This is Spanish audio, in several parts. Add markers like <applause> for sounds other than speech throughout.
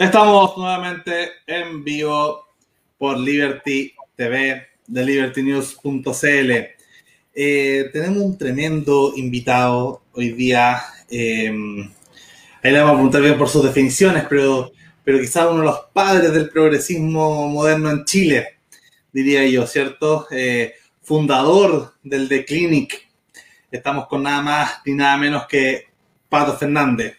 Estamos nuevamente en vivo por Liberty TV de libertynews.cl. Eh, tenemos un tremendo invitado hoy día. Eh, ahí le vamos a preguntar bien por sus definiciones, pero, pero quizás uno de los padres del progresismo moderno en Chile, diría yo, ¿cierto? Eh, fundador del The Clinic. Estamos con nada más ni nada menos que Pato Fernández.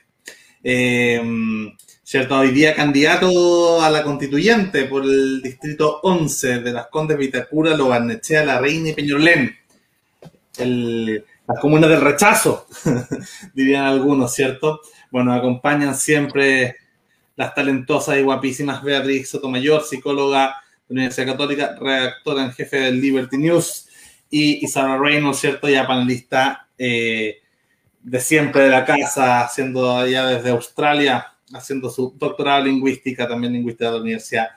¿Cierto? Hoy día candidato a la constituyente por el distrito 11 de las Condes Vitacura, Lobarnechea, La Reina y Peñolén. las comunas del rechazo, <laughs> dirían algunos, ¿cierto? Bueno, acompañan siempre las talentosas y guapísimas Beatriz Sotomayor, psicóloga de la Universidad Católica, redactora en jefe del Liberty News, y, Sara Reynolds, ¿cierto? Ya panelista eh, de siempre de la casa, siendo allá desde Australia, haciendo su doctorado en lingüística, también lingüística de la Universidad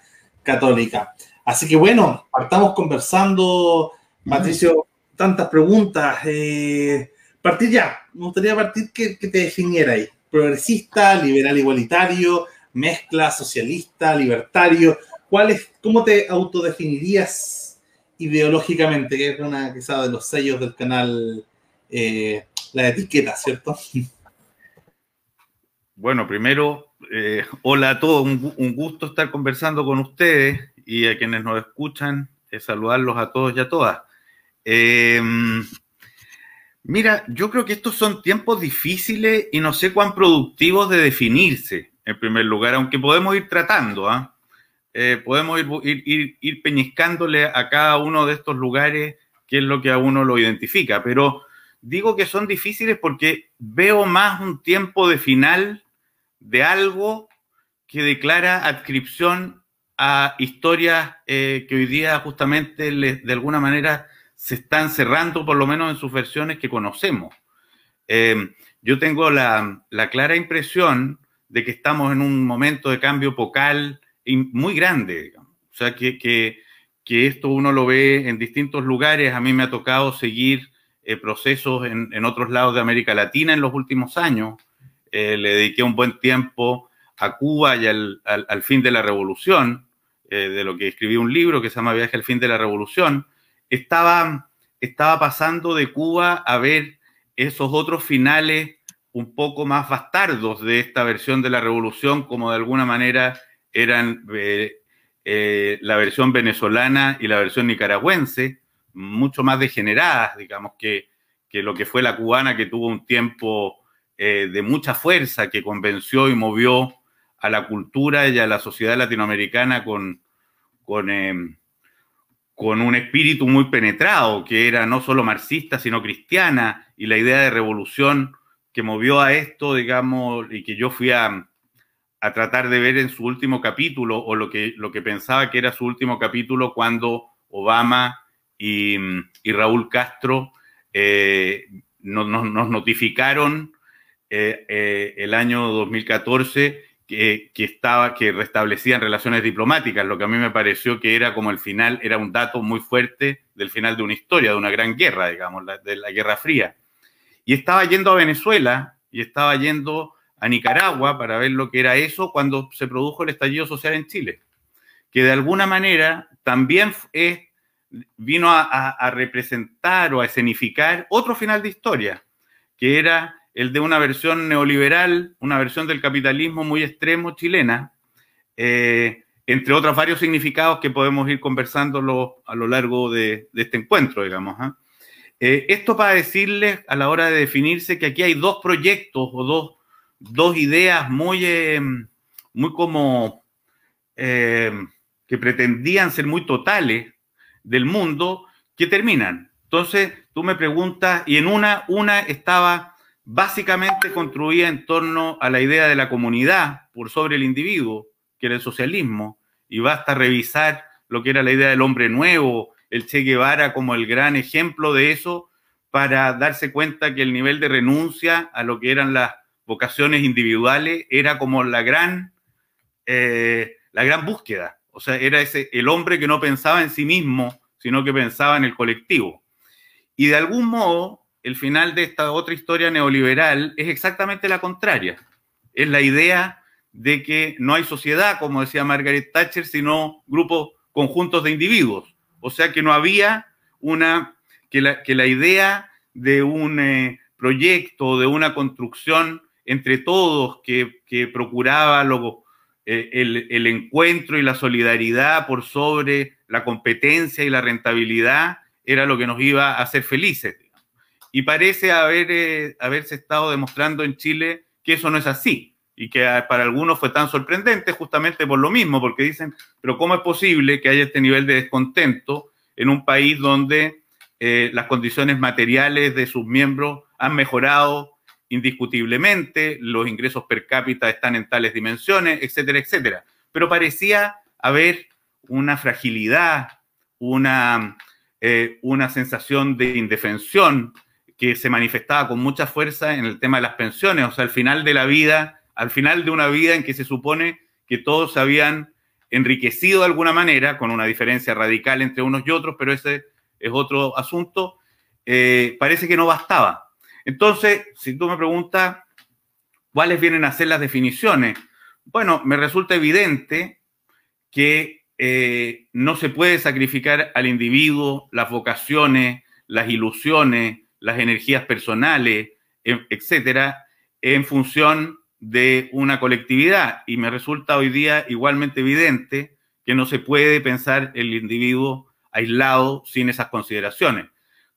Católica. Así que bueno, partamos conversando, Patricio, tantas preguntas. Eh, partir ya, me gustaría partir que, te definiera ahí. Progresista, liberal igualitario, mezcla, socialista, libertario. ¿Cuál es, ¿Cómo te autodefinirías ideológicamente? Que es una quizá de los sellos del canal, eh, la etiqueta, ¿cierto? <laughs> Bueno, primero, eh, hola a todos, un, gusto estar conversando con ustedes y a quienes nos escuchan, eh, saludarlos a todos y a todas. Em, mira, yo creo que estos son tiempos difíciles y no sé cuán productivos de definirse, en primer lugar, aunque podemos ir tratando, ¿ah? eh, podemos ir, ir, ir peñiscándole a cada uno de estos lugares qué es lo que a uno lo identifica, pero digo que son difíciles porque veo más un tiempo de final de algo que declara adscripción a historias eh, que hoy día justamente de alguna manera se están cerrando, por lo menos en sus versiones que conocemos. Eh, yo tengo la, clara impresión de que estamos en un momento de cambio epocal muy grande. O sea, que, que, esto uno lo ve en distintos lugares. A mí me ha tocado seguir eh, procesos en, otros lados de América Latina en los últimos años. Eh, le dediqué un buen tiempo a Cuba y al, fin de la revolución, eh, de lo que escribí un libro que se llama Viaje al fin de la revolución, estaba, estaba pasando de Cuba a ver esos otros finales un poco más bastardos de esta versión de la revolución, como de alguna manera eran eh, la versión venezolana y la versión nicaragüense, mucho más degeneradas, digamos, que, que lo que fue la cubana, que tuvo un tiempo eh, de mucha fuerza que convenció y movió a la cultura y a la sociedad latinoamericana con, con, em, con un espíritu muy penetrado, que era no solo marxista, sino cristiana, y la idea de revolución que movió a esto, digamos, y que yo fui a, a tratar de ver en su último capítulo, o lo que, lo que pensaba que era su último capítulo cuando Obama y, y Raúl Castro eh, nos, nos, notificaron eh, eh, el año 2014 que, estaba, que restablecían relaciones diplomáticas, lo que a mí me pareció que era como el final, era un dato muy fuerte del final de una historia, de una gran guerra, digamos, de la Guerra Fría. Y estaba yendo a Venezuela y estaba yendo a Nicaragua para ver lo que era eso cuando se produjo el estallido social en Chile, que de alguna manera también vino a representar o a escenificar otro final de historia, que era el de una versión neoliberal, una versión del capitalismo muy extremo chilena, eh, entre otros varios significados que podemos ir conversando a lo largo de, este encuentro, digamos. ¿ah? Eh, esto para decirles a la hora de definirse que aquí hay dos proyectos o dos, ideas muy, eh, muy como que pretendían ser muy totales del mundo que terminan. Entonces, tú me preguntas, y en una, una estaba básicamente construía en torno a la idea de la comunidad por sobre el individuo, que era el socialismo, y basta revisar lo que era la idea del hombre nuevo, el Che Guevara como el gran ejemplo de eso, para darse cuenta que el nivel de renuncia a lo que eran las vocaciones individuales era como la gran, eh, la gran búsqueda. O sea, era ese, el hombre que no pensaba en sí mismo, sino que pensaba en el colectivo. Y de algún modo, el final de esta otra historia neoliberal es exactamente la contraria. Es la idea de que no hay sociedad, como decía Margaret Thatcher, sino grupos conjuntos de individuos. O sea que no había una, que la, idea de un eh, proyecto, de una construcción entre todos que, procuraba luego eh, el, encuentro y la solidaridad por sobre la competencia y la rentabilidad, era lo que nos iba a hacer felices. Y parece haber, eh, haberse estado demostrando en Chile que eso no es así y que para algunos fue tan sorprendente justamente por lo mismo, porque dicen, pero ¿cómo es posible que haya este nivel de descontento en un país donde eh, las condiciones materiales de sus miembros han mejorado indiscutiblemente, los ingresos per cápita están en tales dimensiones, etcétera, etcétera? Pero parecía haber una fragilidad, una, eh, una sensación de indefensión, que se manifestaba con mucha fuerza en el tema de las pensiones, o sea, al final de la vida, al final de una vida en que se supone que todos se habían enriquecido de alguna manera, con una diferencia radical entre unos y otros, pero ese es otro asunto, eh, parece que no bastaba. Entonces, si tú me preguntas cuáles vienen a ser las definiciones, bueno, me resulta evidente que eh, no se puede sacrificar al individuo las vocaciones, las ilusiones, las energías personales, em, etcétera, en función de una colectividad. Y me resulta hoy día igualmente evidente que no se puede pensar el individuo aislado sin esas consideraciones.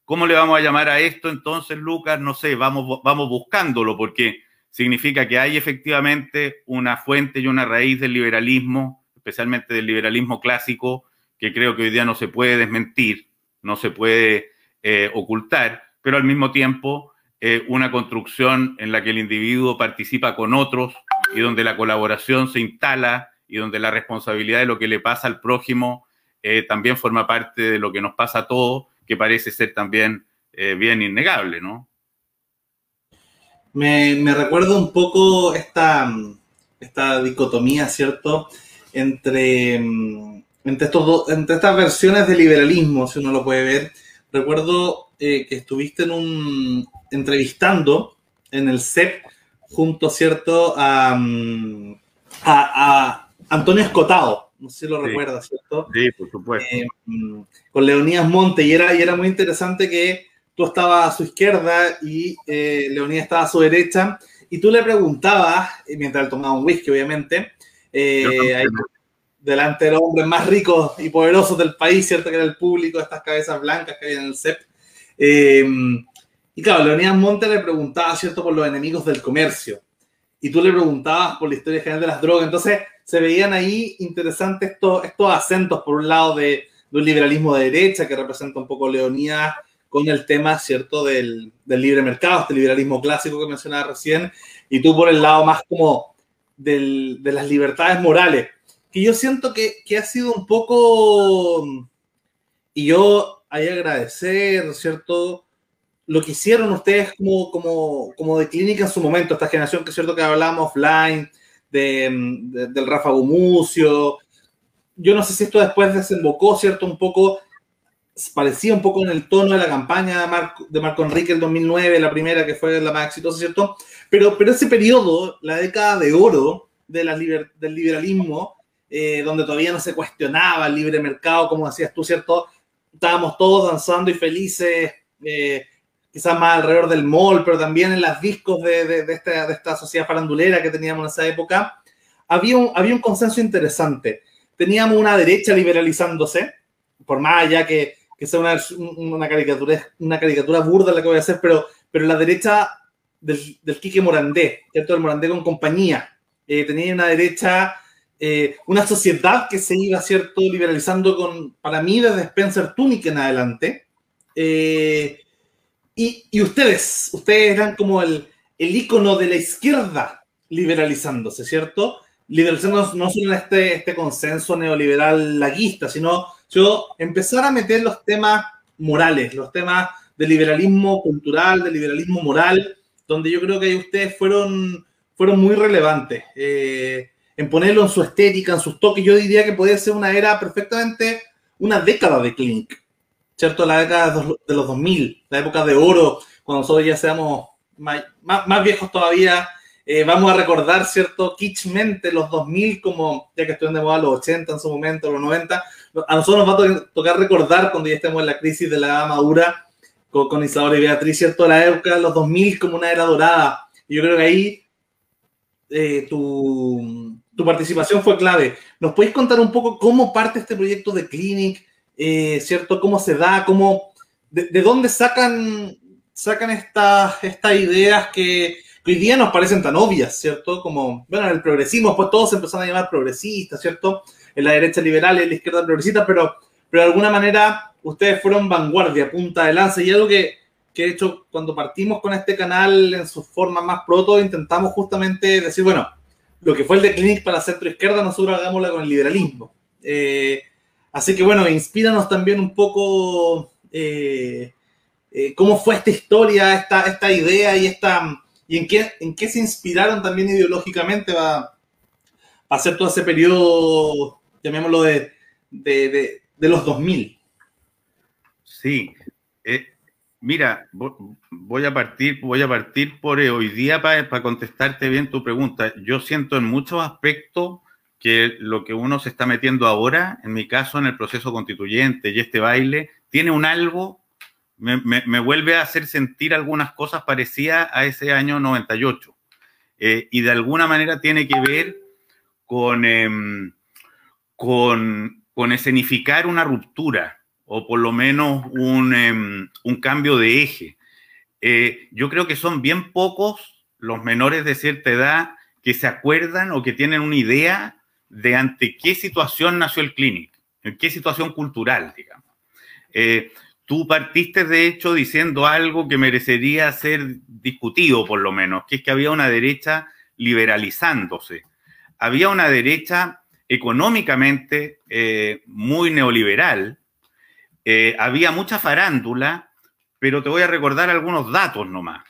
¿Cómo le vamos a llamar a esto entonces, Lucas? No sé, vamos, vamos buscándolo porque significa que hay efectivamente una fuente y una raíz del liberalismo, especialmente del liberalismo clásico, que creo que hoy día no se puede desmentir, no se puede eh, ocultar, pero al mismo tiempo eh, una construcción en la que el individuo participa con otros y donde la colaboración se instala y donde la responsabilidad de lo que le pasa al prójimo eh, también forma parte de lo que nos pasa a todos, que parece ser también eh, bien innegable, ¿no? Me, me recuerda un poco esta, esta dicotomía, ¿cierto? Entre, mm, entre, estos entre estas versiones de liberalismo, si uno lo puede ver. Recuerdo eh, que estuviste en un entrevistando en el CEP junto, ¿cierto?, a, mm, a, Antonio Escotado. No sé si lo recuerdas, ¿cierto? Sí, por supuesto. Eh, mm, con Leonidas Monte. Y era, y era muy interesante que tú estabas a su izquierda y eh, Leonidas estaba a su derecha. Y tú le preguntabas, mientras él tomaba un whisky, obviamente, ahí, delante de los hombres más ricos y poderosos del país, ¿cierto? Que era el público, estas cabezas blancas que había en el CEP. Em, y claro, Leonidas Monte le preguntaba, ¿cierto?, por los enemigos del comercio. Y tú le preguntabas por la historia general de las drogas. Entonces, se veían ahí interesantes estos, estos acentos, por un lado, de, un liberalismo de derecha, que representa un poco Leonidas, con el tema, ¿cierto?, del, del, libre mercado, este liberalismo clásico que mencionaba recién, y tú por el lado más como del, de las libertades morales, que yo siento que, que ha sido un poco, y yo hay agradecer, ¿cierto? Lo que hicieron ustedes como, como, como de clínica en su momento, esta generación que es cierto que hablamos offline, de, del Rafa Gumucio. Yo no sé si esto después desembocó, ¿cierto? Un poco, parecía un poco en el tono de la campaña de Marco, de Marco Enrique el 2009, la primera que fue la más exitosa, ¿cierto? Pero, pero ese periodo, la década de oro de la del liberalismo, eh, donde todavía no se cuestionaba el libre mercado, como decías tú, ¿cierto? estábamos todos danzando y felices, eh, quizás más alrededor del mall, pero también en las discos de, de, esta, de, esta, sociedad farandulera que teníamos en esa época, había un, había un consenso interesante. Teníamos una derecha liberalizándose, por más allá que, que sea una, una, caricatura, una caricatura burda la que voy a hacer, pero, pero la derecha del, del Quique Morandé, ¿cierto? El Morandé con compañía. Eh, tenía una derecha eh, una sociedad que se iba, ¿cierto?, liberalizando con, para mí, desde Spencer Tunick en adelante. Eh, y, y, ustedes, ustedes eran como el, el ícono de la izquierda liberalizándose, ¿cierto? Liberalizándose no solo este, este consenso neoliberal laguista, sino yo empezar a meter los temas morales, los temas del liberalismo cultural, del liberalismo moral, donde yo creo que ustedes fueron, fueron muy relevantes. Eh, en ponerlo en su estética, en sus toques. Yo diría que podría ser una era perfectamente una década de Clinic, ¿cierto? La década de los 2000, la época de oro, cuando nosotros ya seamos más, más, viejos todavía eh, vamos a recordar, ¿cierto? Kitschmente los 2000 como, ya que estuvieron de moda los 80 en su momento, los 90. A nosotros nos va a tocar recordar cuando ya estemos en la crisis de la madura con, con y Beatriz, ¿cierto? La época de los 2000 como una era dorada. Yo creo que ahí eh, tu, tu, participación fue clave. ¿Nos podéis contar un poco cómo parte este proyecto de Clinic? Eh, ¿Cierto? ¿Cómo se da? ¿Cómo, de, de dónde sacan, sacan estas, estas ideas que hoy día nos parecen tan obvias, ¿cierto? Como, bueno, en el progresismo, pues todos se empezaron a llamar progresistas, ¿cierto? En la derecha liberal en la izquierda progresista, pero, pero de alguna manera ustedes fueron vanguardia, punta de lanza, y algo que, que de hecho cuando partimos con este canal en su forma más proto, intentamos justamente decir, bueno, lo que fue el de Clinic para centro izquierda, nosotros hagámosla con el liberalismo. Eh, así que bueno, inspíranos también un poco eh, eh, cómo fue esta historia, esta, esta idea y esta y en qué, en qué se inspiraron también ideológicamente para, hacer todo ese periodo, llamémoslo, de, de, de, los 2000. Sí, mira, voy a partir, voy a partir por hoy día para, para contestarte bien tu pregunta. Yo siento en muchos aspectos que lo que uno se está metiendo ahora, en mi caso en el proceso constituyente y este baile, tiene un algo me, vuelve a hacer sentir algunas cosas parecidas a ese año 98. Eh, y de alguna manera tiene que ver con, em, con, con, escenificar una ruptura o por lo menos un, em, un cambio de eje. Eh, yo creo que son bien pocos los menores de cierta edad que se acuerdan o que tienen una idea de ante qué situación nació el Clinic, en qué situación cultural, digamos. Eh, Tú partiste, de hecho, diciendo algo que merecería ser discutido, por lo menos, que es que había una derecha liberalizándose. Había una derecha económicamente eh, muy neoliberal, había mucha farándula, pero te voy a recordar algunos datos nomás.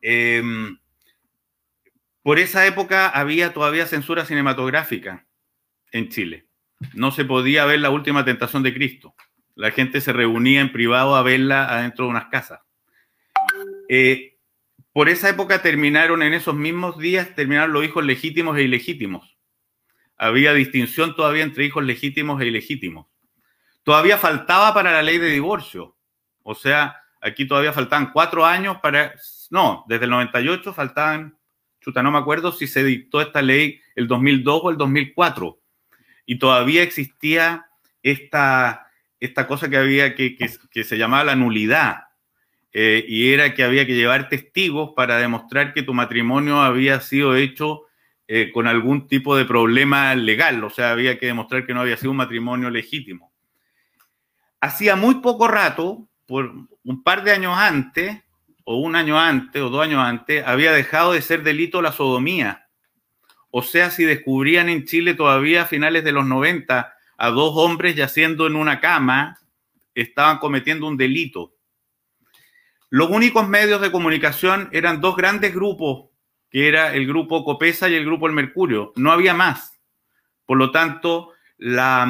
Em, por esa época había todavía censura cinematográfica en Chile. No se podía ver la última tentación de Cristo. La gente se reunía en privado a verla adentro de unas casas. Eh, por esa época terminaron, en esos mismos días, terminaron los hijos legítimos e ilegítimos. Había distinción todavía entre hijos legítimos e ilegítimos. Todavía faltaba para la ley de divorcio. O sea, aquí todavía faltaban cuatro años para... No, desde el 98 faltaban, chuta, no me acuerdo si se dictó esta ley el 2002 o el 2004. Y todavía existía esta esta cosa que había que, que, se llamaba la nulidad, eh, y era que había que llevar testigos para demostrar que tu matrimonio había sido hecho eh, con algún tipo de problema legal, o sea, había que demostrar que no había sido un matrimonio legítimo. Hacía muy poco rato, por un par de años antes, o un año antes, o dos años antes, había dejado de ser delito la sodomía. O sea, si descubrían en Chile todavía a finales de los 90 a dos hombres yaciendo en una cama, estaban cometiendo un delito. Los únicos medios de comunicación eran dos grandes grupos, que era el grupo Copesa y el grupo El Mercurio. No había más. Por lo tanto, la,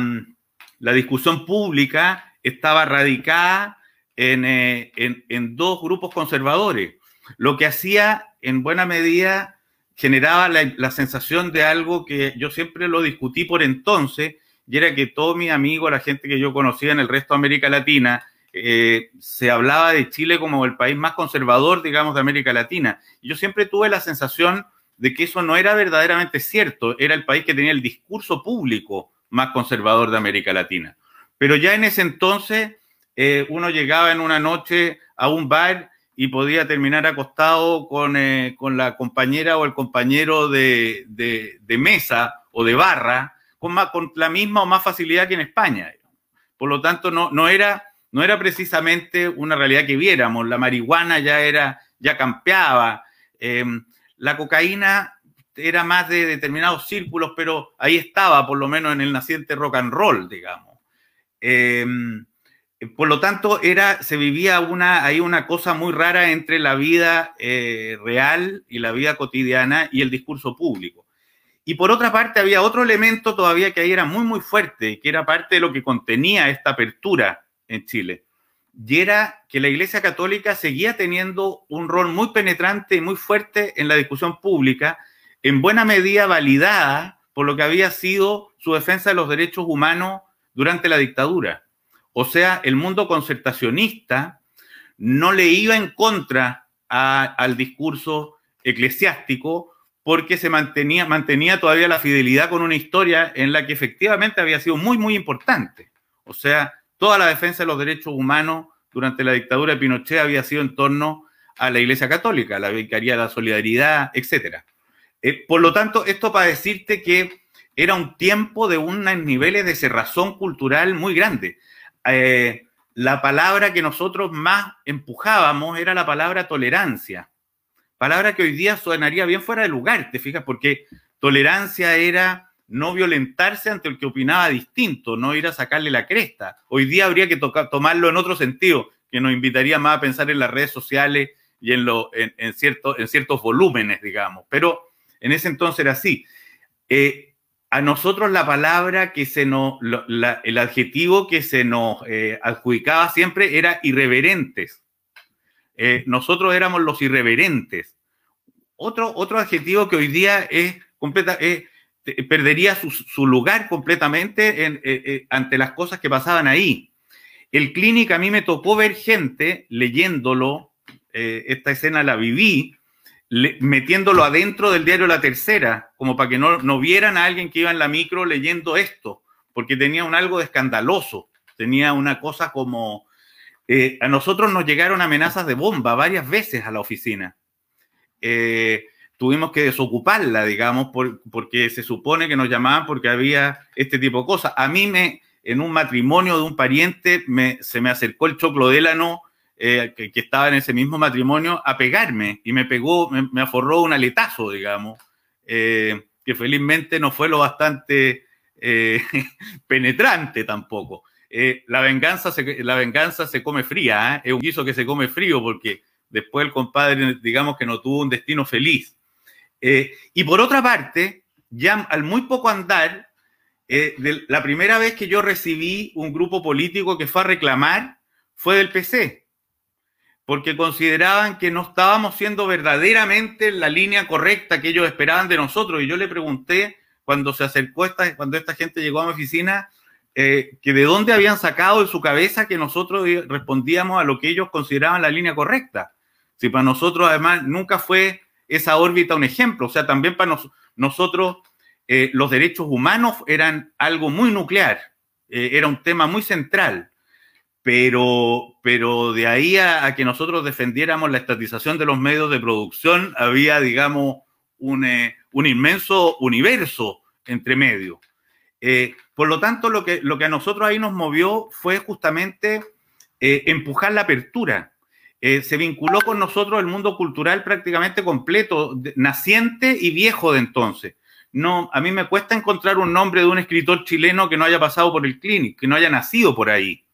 la discusión pública estaba radicada en, eh, en, dos grupos conservadores, lo que hacía en buena medida generaba la, la sensación de algo que yo siempre lo discutí por entonces, y era que todos mis amigos, la gente que yo conocía en el resto de América Latina, eh, se hablaba de Chile como el país más conservador, digamos, de América Latina. Y yo siempre tuve la sensación de que eso no era verdaderamente cierto, era el país que tenía el discurso público más conservador de América Latina. Pero ya en ese entonces eh, uno llegaba en una noche a un bar y podía terminar acostado con, eh, con la compañera o el compañero de, de, mesa o de barra, con, la misma o más facilidad que en España. Por lo tanto, no, no, era, no era precisamente una realidad que viéramos. La marihuana ya era, ya campeaba. Em, la cocaína era más de determinados círculos, pero ahí estaba, por lo menos en el naciente rock and roll, digamos. Em, por lo tanto, era, se vivía una, hay una cosa muy rara entre la vida eh, real y la vida cotidiana y el discurso público. Y por otra parte, había otro elemento todavía que ahí era muy, muy fuerte, que era parte de lo que contenía esta apertura en Chile. y era que la Iglesia Católica seguía teniendo un rol muy penetrante y muy fuerte en la discusión pública, en buena medida validada por lo que había sido su defensa de los derechos humanos durante la dictadura. O sea, el mundo concertacionista no le iba en contra al discurso eclesiástico porque se mantenía, mantenía todavía la fidelidad con una historia en la que efectivamente había sido muy, muy importante. O sea, toda la defensa de los derechos humanos durante la dictadura de Pinochet había sido en torno a la Iglesia Católica, la Vicaría de la Solidaridad, etc. Eh, por lo tanto, esto para decirte que era un tiempo de unos niveles de cerrazón cultural muy grande. Eh, la palabra que nosotros más empujábamos era la palabra tolerancia. Palabra que hoy día sonaría bien fuera de lugar, te fijas, porque tolerancia era no violentarse ante el que opinaba distinto, no ir a sacarle la cresta. Hoy día habría que tomarlo en otro sentido, que nos invitaría más a pensar en las redes sociales y en, lo, en, en ciertos volúmenes, digamos. Pero en ese entonces era así. Eh, a nosotros la palabra que se nos, el adjetivo que se nos eh, adjudicaba siempre era irreverentes. Eh, nosotros éramos los irreverentes. Otro, otro adjetivo que hoy día es completa, perdería su, lugar completamente eh, ante las cosas que pasaban ahí. El clínico a mí me tocó ver gente leyéndolo, esta escena la viví, metiéndolo adentro del diario La Tercera, como para que no, no, vieran a alguien que iba en la micro leyendo esto, porque tenía un algo de escandaloso, tenía una cosa como... Eh, a nosotros nos llegaron amenazas de bomba varias veces a la oficina. Eh, tuvimos que desocuparla, digamos, porque se supone que nos llamaban porque había este tipo de cosas. A mí me, en un matrimonio de un pariente, me, se me acercó el choclo délano eh, que, estaba en ese mismo matrimonio a pegarme y me pegó, me, aforró un aletazo, digamos, eh, que felizmente no fue lo bastante eh, <laughs> penetrante tampoco. la, venganza se, la venganza se come fría, es un guiso que se come frío porque después el compadre, digamos que no tuvo un destino feliz. y por otra parte, ya al muy poco andar, la primera vez que yo recibí un grupo político que fue a reclamar fue del PC porque consideraban que no estábamos siendo verdaderamente la línea correcta que ellos esperaban de nosotros. Y yo le pregunté cuando se acercó esta, cuando esta gente llegó a mi oficina, eh, que de dónde habían sacado de su cabeza que nosotros respondíamos a lo que ellos consideraban la línea correcta. Si para nosotros además nunca fue esa órbita un ejemplo, o sea, también para nosotros eh, los derechos humanos eran algo muy nuclear, eh, era un tema muy central pero, pero de ahí a, que nosotros defendiéramos la estatización de los medios de producción, había, digamos, un, eh, inmenso universo entre medios. Eh, por lo tanto, lo que, lo que a nosotros ahí nos movió fue justamente eh, empujar la apertura. se vinculó con nosotros el mundo cultural prácticamente completo, naciente y viejo de entonces. No, a mí me cuesta encontrar un nombre de un escritor chileno que no haya pasado por el Clinic, que no haya nacido por ahí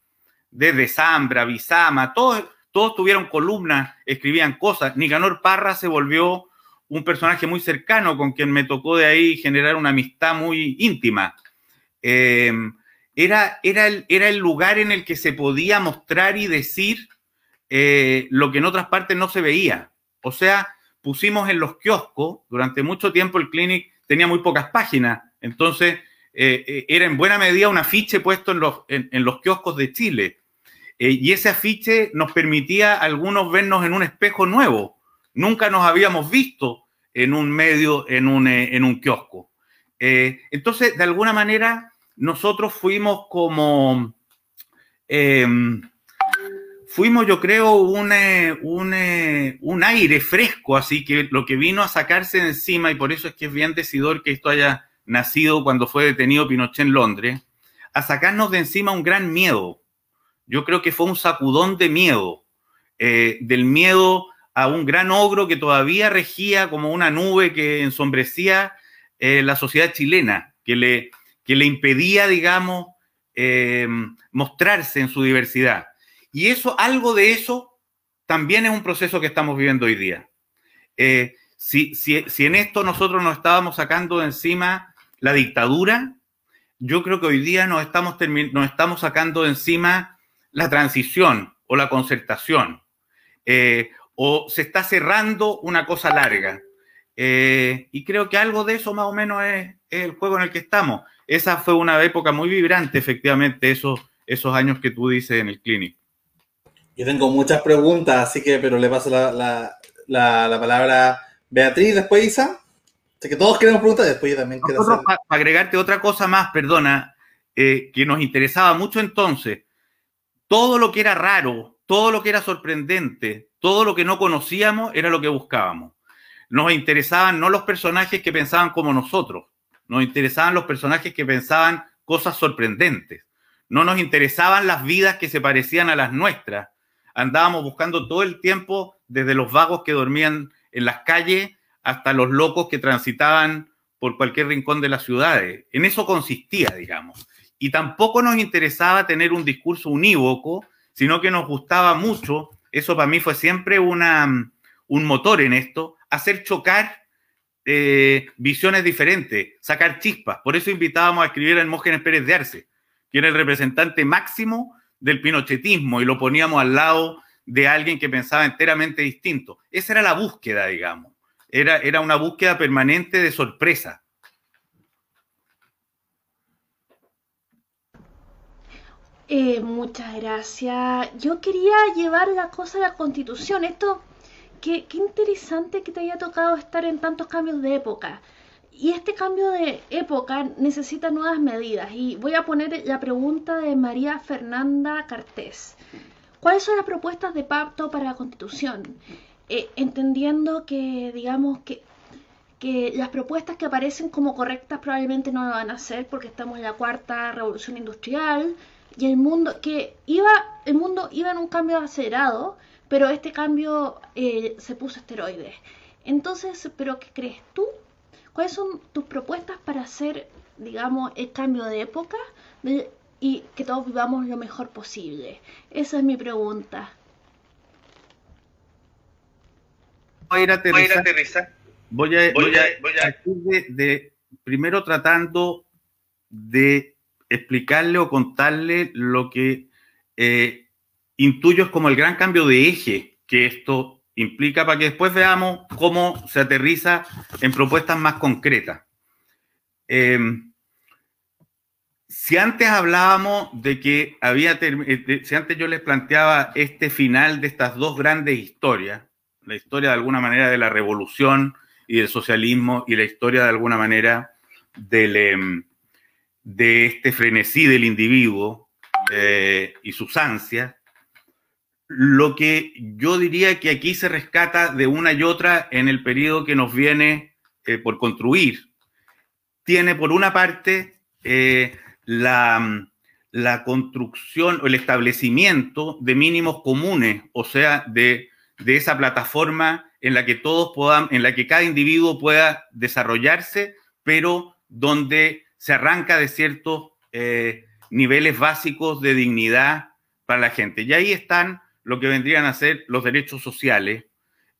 desde Zambra, Bizama, todos, todos tuvieron columnas, escribían cosas. Nicanor Parra se volvió un personaje muy cercano con quien me tocó de ahí generar una amistad muy íntima. Em, era, era, el, era, el, lugar en el que se podía mostrar y decir eh, lo que en otras partes no se veía. O sea, pusimos en los kioscos, durante mucho tiempo el clinic tenía muy pocas páginas, entonces eh, eh, era en buena medida un afiche puesto en los, en los kioscos de Chile. Eh, y ese afiche nos permitía a algunos vernos en un espejo nuevo. Nunca nos habíamos visto en un medio, en un, eh, en un kiosco. Eh, entonces, de alguna manera, nosotros fuimos como, em, fuimos, yo creo, un, un, un, aire fresco, así que lo que vino a sacarse de encima, y por eso es que es bien decidor que esto haya nacido cuando fue detenido Pinochet en Londres, a sacarnos de encima un gran miedo yo creo que fue un sacudón de miedo, eh, del miedo a un gran ogro que todavía regía como una nube que ensombrecía eh, la sociedad chilena, que le, que le impedía, digamos, eh, mostrarse en su diversidad. Y eso, algo de eso, también es un proceso que estamos viviendo hoy día. Si, si, si, en esto nosotros nos estábamos sacando de encima la dictadura, yo creo que hoy día nos estamos, nos estamos sacando de encima la transición, o la concertación, eh, o se está cerrando una cosa larga. Eh, y creo que algo de eso más o menos es, el juego en el que estamos. Esa fue una época muy vibrante, efectivamente, esos, esos años que tú dices en el clinic. Yo tengo muchas preguntas, así que, pero le paso la, la, palabra a Beatriz, después Isa. Así que todos queremos preguntar, después yo también quiero hacer... Para agregarte otra cosa más, perdona, eh, que nos interesaba mucho entonces, todo lo que era raro, todo lo que era sorprendente, todo lo que no conocíamos era lo que buscábamos. Nos interesaban no los personajes que pensaban como nosotros, nos interesaban los personajes que pensaban cosas sorprendentes. No nos interesaban las vidas que se parecían a las nuestras. Andábamos buscando todo el tiempo desde los vagos que dormían en las calles hasta los locos que transitaban por cualquier rincón de las ciudades. En eso consistía, digamos. Y tampoco nos interesaba tener un discurso unívoco, sino que nos gustaba mucho, eso para mí fue siempre una, un motor en esto, hacer chocar eh, visiones diferentes, sacar chispas. Por eso invitábamos a escribir a Hermógenes Pérez de Arce, que era el representante máximo del pinochetismo, y lo poníamos al lado de alguien que pensaba enteramente distinto. Esa era la búsqueda, digamos. Era, era una búsqueda permanente de sorpresa. Eh, muchas gracias. Yo quería llevar la cosa a la constitución. Esto, qué, qué interesante que te haya tocado estar en tantos cambios de época. Y este cambio de época necesita nuevas medidas. Y voy a poner la pregunta de María Fernanda Cartés. ¿Cuáles son las propuestas de pacto para la constitución? Eh, entendiendo que, digamos, que, que las propuestas que aparecen como correctas probablemente no lo van a hacer porque estamos en la cuarta revolución industrial y el mundo que iba el mundo iba en un cambio acelerado pero este cambio eh, se puso esteroides entonces pero qué crees tú cuáles son tus propuestas para hacer digamos el cambio de época y que todos vivamos lo mejor posible esa es mi pregunta. Voy a ir a aterrizar. voy a, voy a, voy a, de primero tratando de explicarle o contarle lo que eh, intuyo es como el gran cambio de eje que esto implica para que después veamos cómo se aterriza en propuestas más concretas. Em, si antes hablábamos de que había, eh, si antes yo les planteaba este final de estas dos grandes historias, la historia de alguna manera de la revolución y del socialismo y la historia de alguna manera del, em, de este frenesí del individuo eh, y sus ansias, lo que yo diría que aquí se rescata de una y otra en el periodo que nos viene eh, por construir, tiene por una parte eh, la, la, construcción o el establecimiento de mínimos comunes, o sea, de, de esa plataforma en la que todos puedan, en la que cada individuo pueda desarrollarse, pero donde se arranca de ciertos eh, niveles básicos de dignidad para la gente. Y ahí están lo que vendrían a ser los derechos sociales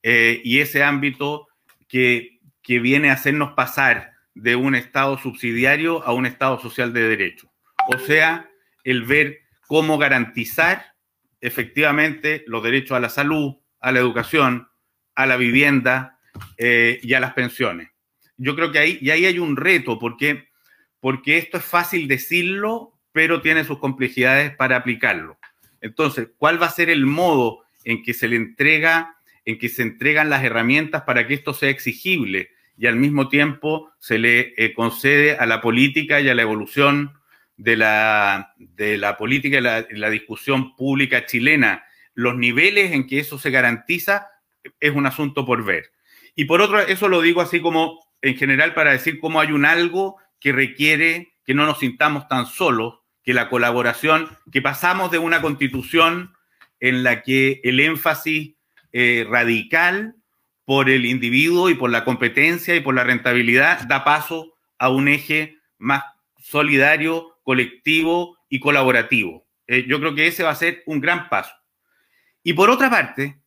eh, y ese ámbito que, que viene a hacernos pasar de un Estado subsidiario a un Estado social de derecho. O sea, el ver cómo garantizar efectivamente los derechos a la salud, a la educación, a la vivienda eh, y a las pensiones. Yo creo que ahí, y ahí hay un reto, porque porque esto es fácil decirlo, pero tiene sus complejidades para aplicarlo. Entonces, ¿cuál va a ser el modo en que se le entrega, en que se entregan las herramientas para que esto sea exigible y al mismo tiempo se le eh, concede a la política y a la evolución de la, de la política y la, la discusión pública chilena? Los niveles en que eso se garantiza es un asunto por ver. Y por otro, eso lo digo así como en general para decir cómo hay un algo que requiere que no nos sintamos tan solos, que la colaboración, que pasamos de una constitución en la que el énfasis eh, radical por el individuo y por la competencia y por la rentabilidad da paso a un eje más solidario, colectivo y colaborativo. Eh, yo creo que ese va a ser un gran paso. Y por otra parte,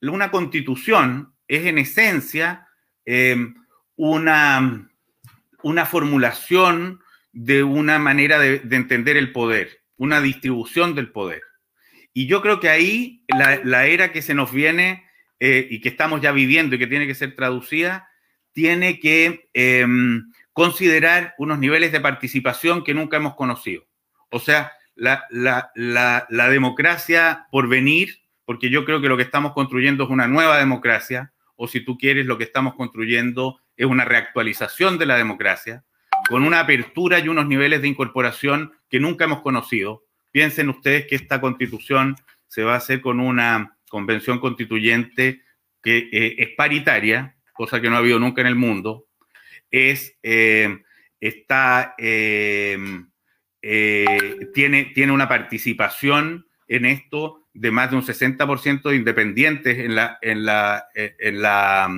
una constitución es en esencia eh, una, una formulación de una manera de, entender el poder, una distribución del poder. Y yo creo que ahí la, era que se nos viene eh, y que estamos ya viviendo y que tiene que ser traducida, tiene que em, considerar unos niveles de participación que nunca hemos conocido. O sea, la, la democracia por venir, porque yo creo que lo que estamos construyendo es una nueva democracia, o si tú quieres, lo que estamos construyendo es una reactualización de la democracia, con una apertura y unos niveles de incorporación que nunca hemos conocido. Piensen ustedes que esta constitución se va a hacer con una convención constituyente que eh, es paritaria, cosa que no ha habido nunca en el mundo, es, eh, está, eh, tiene, tiene una participación en esto de más de un 60% de independientes en la, en la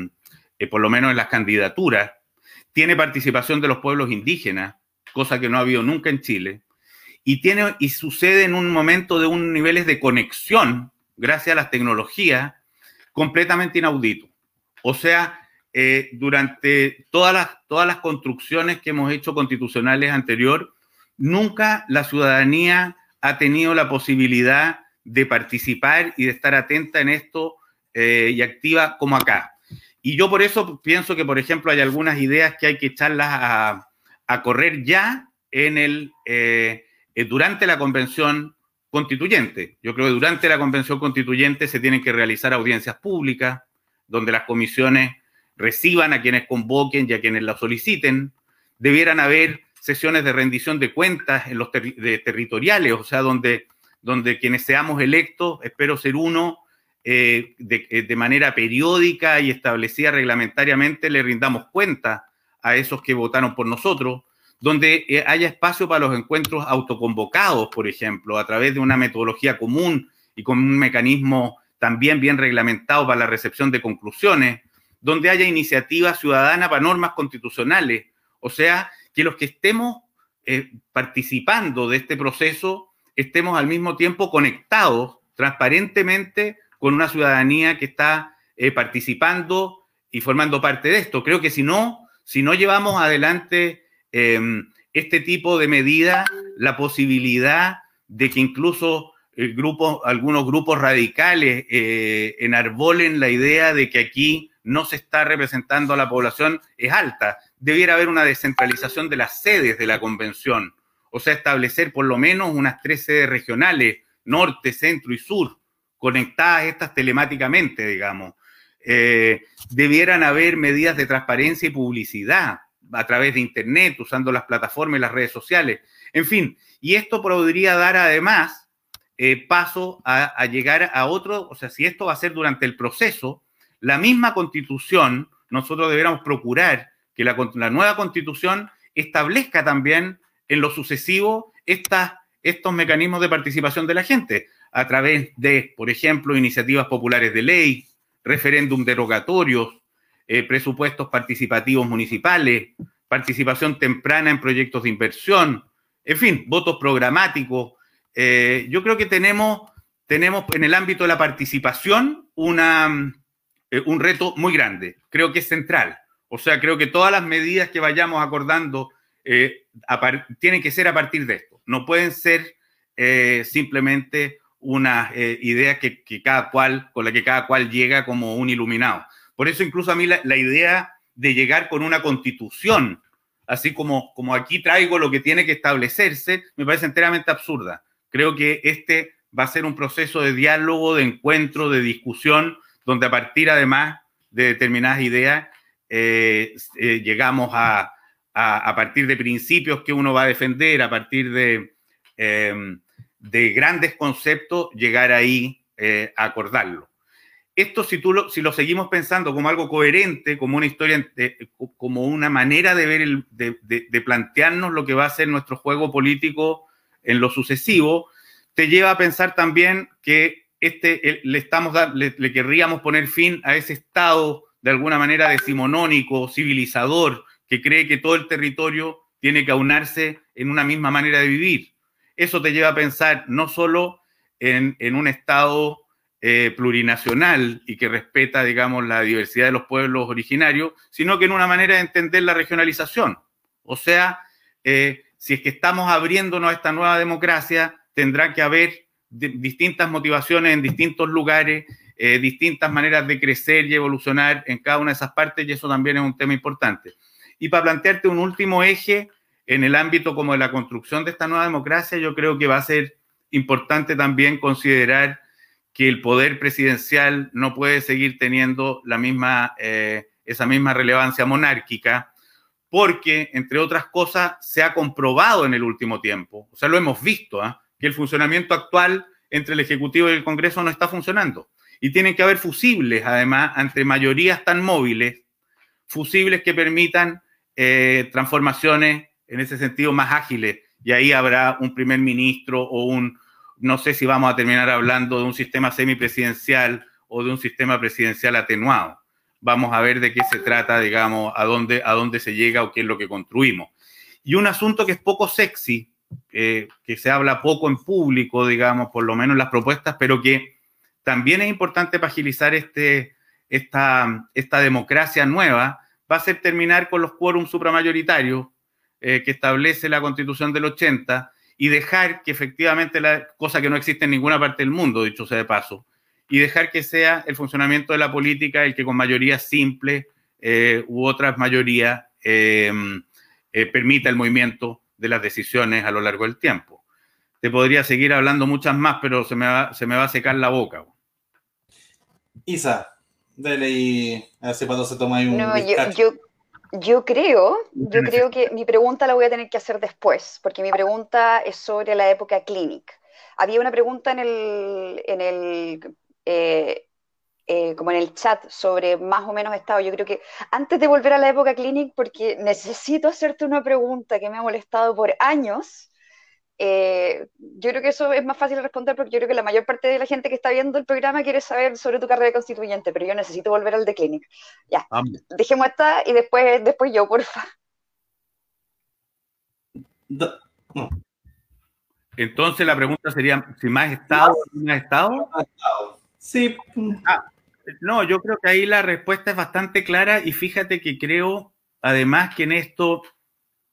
por lo menos en las candidaturas, tiene participación de los pueblos indígenas, cosa que no ha habido nunca en Chile, y, tiene, y sucede en un momento de un niveles de conexión, gracias a las tecnologías, completamente inaudito. O sea, eh, durante todas las, todas las construcciones que hemos hecho constitucionales anterior, nunca la ciudadanía ha tenido la posibilidad de participar y de estar atenta en esto eh, y activa como acá. Y yo por eso pienso que, por ejemplo, hay algunas ideas que hay que echarlas a, correr ya en el, eh, eh, durante la convención constituyente. Yo creo que durante la convención constituyente se tienen que realizar audiencias públicas, donde las comisiones reciban a quienes convoquen y a quienes la soliciten. Debieran haber sesiones de rendición de cuentas en los territoriales, o sea, donde, donde quienes seamos electos, espero ser uno, eh, eh, de, manera periódica y establecida reglamentariamente le rindamos cuenta a esos que votaron por nosotros, donde eh, haya espacio para los encuentros autoconvocados, por ejemplo, a través de una metodología común y con un mecanismo también bien reglamentado para la recepción de conclusiones, donde haya iniciativa ciudadana para normas constitucionales, o sea, que los que estemos participando de este proceso estemos al mismo tiempo conectados transparentemente con una ciudadanía que está eh, participando y formando parte de esto. Creo que si no, si no llevamos adelante em, este tipo de medida, la posibilidad de que incluso el grupo, algunos grupos radicales eh, enarbolen la idea de que aquí no se está representando a la población es alta. Debiera haber una descentralización de las sedes de la convención, o sea, establecer por lo menos unas tres sedes regionales, norte, centro y sur, conectadas estas telemáticamente, digamos. Eh, debieran haber medidas de transparencia y publicidad a través de Internet, usando las plataformas y las redes sociales. En fin, y esto podría dar además eh, paso a, llegar a otro, o sea, si esto va a ser durante el proceso, la misma constitución, nosotros deberíamos procurar que la, nueva constitución establezca también en lo sucesivo estos mecanismos de participación de la gente a través de, por ejemplo, iniciativas populares de ley, referéndum derogatorios, eh, presupuestos participativos municipales, participación temprana en proyectos de inversión, en fin, votos programáticos. Eh, yo creo que tenemos, tenemos en el ámbito de la participación una, eh, un reto muy grande, creo que es central. O sea, creo que todas las medidas que vayamos acordando tienen que ser a partir de esto. No pueden ser simplemente una eh, idea que, cada cual, con la que cada cual llega como un iluminado. Por eso incluso a mí la, idea de llegar con una constitución, así como, como aquí traigo lo que tiene que establecerse, me parece enteramente absurda. Creo que este va a ser un proceso de diálogo, de encuentro, de discusión, donde a partir además de determinadas ideas eh, eh, llegamos a, a, partir de principios que uno va a defender, a partir de de grandes conceptos, llegar ahí eh, a acordarlo. Esto, si, tú lo, si lo seguimos pensando como algo coherente, como una historia, como una manera de ver, el, de, plantearnos lo que va a ser nuestro juego político en lo sucesivo, te lleva a pensar también que este, le, estamos, le, le querríamos poner fin a ese estado de alguna manera decimonónico, civilizador, que cree que todo el territorio tiene que aunarse en una misma manera de vivir eso te lleva a pensar no solo en, un Estado eh, plurinacional y que respeta, digamos, la diversidad de los pueblos originarios, sino que en una manera de entender la regionalización. O sea, eh, si es que estamos abriéndonos a esta nueva democracia, tendrá que haber distintas motivaciones en distintos lugares, eh, distintas maneras de crecer y evolucionar en cada una de esas partes, y eso también es un tema importante. Y para plantearte un último eje en el ámbito como de la construcción de esta nueva democracia, yo creo que va a ser importante también considerar que el poder presidencial no puede seguir teniendo la misma, eh, esa misma relevancia monárquica, porque, entre otras cosas, se ha comprobado en el último tiempo, o sea, lo hemos visto, ¿ah? que el funcionamiento actual entre el Ejecutivo y el Congreso no está funcionando. Y tienen que haber fusibles, además, entre mayorías tan móviles, fusibles que permitan eh, transformaciones en ese sentido más ágiles. Y ahí habrá un primer ministro o un, no sé si vamos a terminar hablando de un sistema semipresidencial o de un sistema presidencial atenuado. Vamos a ver de qué se trata, digamos, a dónde, a dónde se llega o qué es lo que construimos. Y un asunto que es poco sexy, eh, que se habla poco en público, digamos, por lo menos en las propuestas, pero que también es importante para agilizar este, esta, esta democracia nueva, va a ser terminar con los quórums supramayoritarios eh, que establece la constitución del 80 y dejar que efectivamente, la cosa que no existe en ninguna parte del mundo, dicho sea de paso, y dejar que sea el funcionamiento de la política el que con mayoría simple eh, u otras mayorías eh, eh, permita el movimiento de las decisiones a lo largo del tiempo. Te podría seguir hablando muchas más, pero se me va, se me va a secar la boca. Isa, dele y a ver si se toma ahí un. No, yo, yo creo, yo creo que mi pregunta la voy a tener que hacer después, porque mi pregunta es sobre la época clinic. Había una pregunta en el, en el eh, eh, como en el chat sobre más o menos estado. Yo creo que antes de volver a la época clinic, porque necesito hacerte una pregunta que me ha molestado por años, eh, yo creo que eso es más fácil de responder porque yo creo que la mayor parte de la gente que está viendo el programa quiere saber sobre tu carrera constituyente, pero yo necesito volver al de Clinic. Ya, dejemos esta y después, después yo, porfa. Entonces la pregunta sería, si más estado, más estado. Sí. Ah, no, yo creo que ahí la respuesta es bastante clara y fíjate que creo, además, que en esto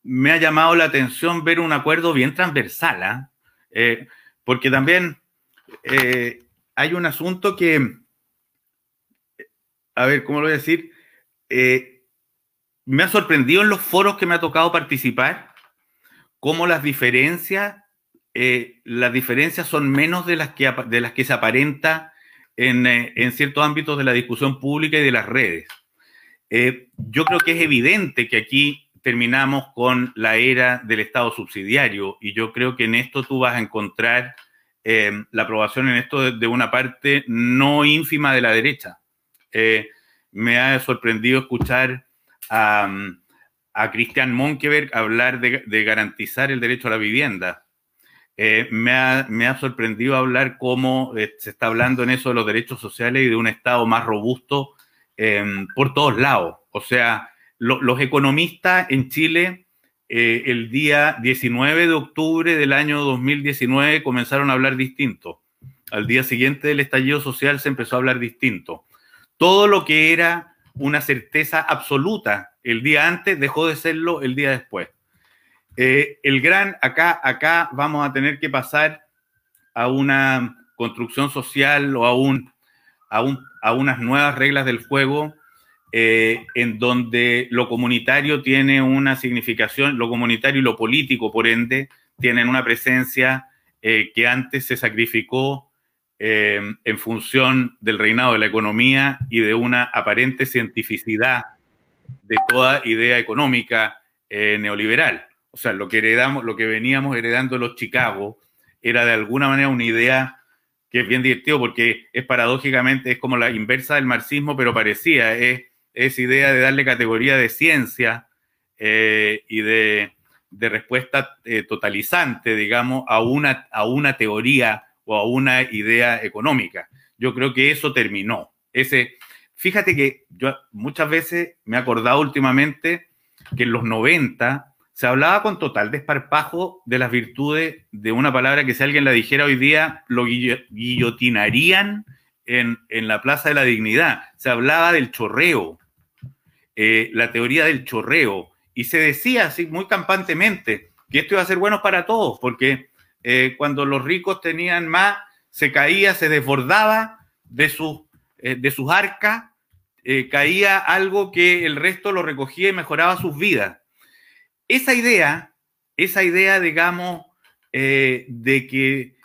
me ha llamado la atención ver un acuerdo bien transversal, ¿ah? eh, porque también eh, hay un asunto que, a ver, ¿cómo lo voy a decir? Eh, me ha sorprendido en los foros que me ha tocado participar, cómo las diferencias, las diferencias son menos de las que, de las que se aparenta en, en ciertos ámbitos de la discusión pública y de las redes. yo creo que es evidente que aquí terminamos con la era del Estado subsidiario y yo creo que en esto tú vas a encontrar eh, la aprobación en esto de, una parte no ínfima de la derecha. Eh, me ha sorprendido escuchar a, a Cristian Monkeberg hablar de, garantizar el derecho a la vivienda. Eh, me, ha, me, ha, sorprendido hablar cómo se está hablando en eso de los derechos sociales y de un Estado más robusto por todos lados. O sea, los economistas en Chile eh, el día 19 de octubre del año 2019 comenzaron a hablar distinto. Al día siguiente del estallido social se empezó a hablar distinto. Todo lo que era una certeza absoluta el día antes dejó de serlo el día después. Eh, el gran, acá, acá vamos a tener que pasar a una construcción social o a, un, a, un, a unas nuevas reglas del juego eh, en donde lo comunitario tiene una significación, lo comunitario y lo político, por ende, tienen una presencia eh, que antes se sacrificó eh, en función del reinado de la economía y de una aparente cientificidad de toda idea económica neoliberal. O sea, lo que heredamos, lo que veníamos heredando los Chicago era de alguna manera una idea que es bien divertido porque es paradójicamente, es como la inversa del marxismo, pero parecía, es esa idea de darle categoría de ciencia eh, y de, respuesta eh, totalizante, digamos, a una, a una teoría o a una idea económica. Yo creo que eso terminó. Ese, fíjate que yo muchas veces me he acordado últimamente que en los 90 se hablaba con total desparpajo de las virtudes de una palabra que si alguien la dijera hoy día lo guillotinarían en, en la Plaza de la Dignidad. Se hablaba del chorreo, eh, la teoría del chorreo y se decía así muy campantemente que esto iba a ser bueno para todos, porque eh, cuando los ricos tenían más, se caía, se desbordaba de sus, eh, de sus arcas, caía algo que el resto lo recogía y mejoraba sus vidas. Esa idea, esa idea, digamos, de que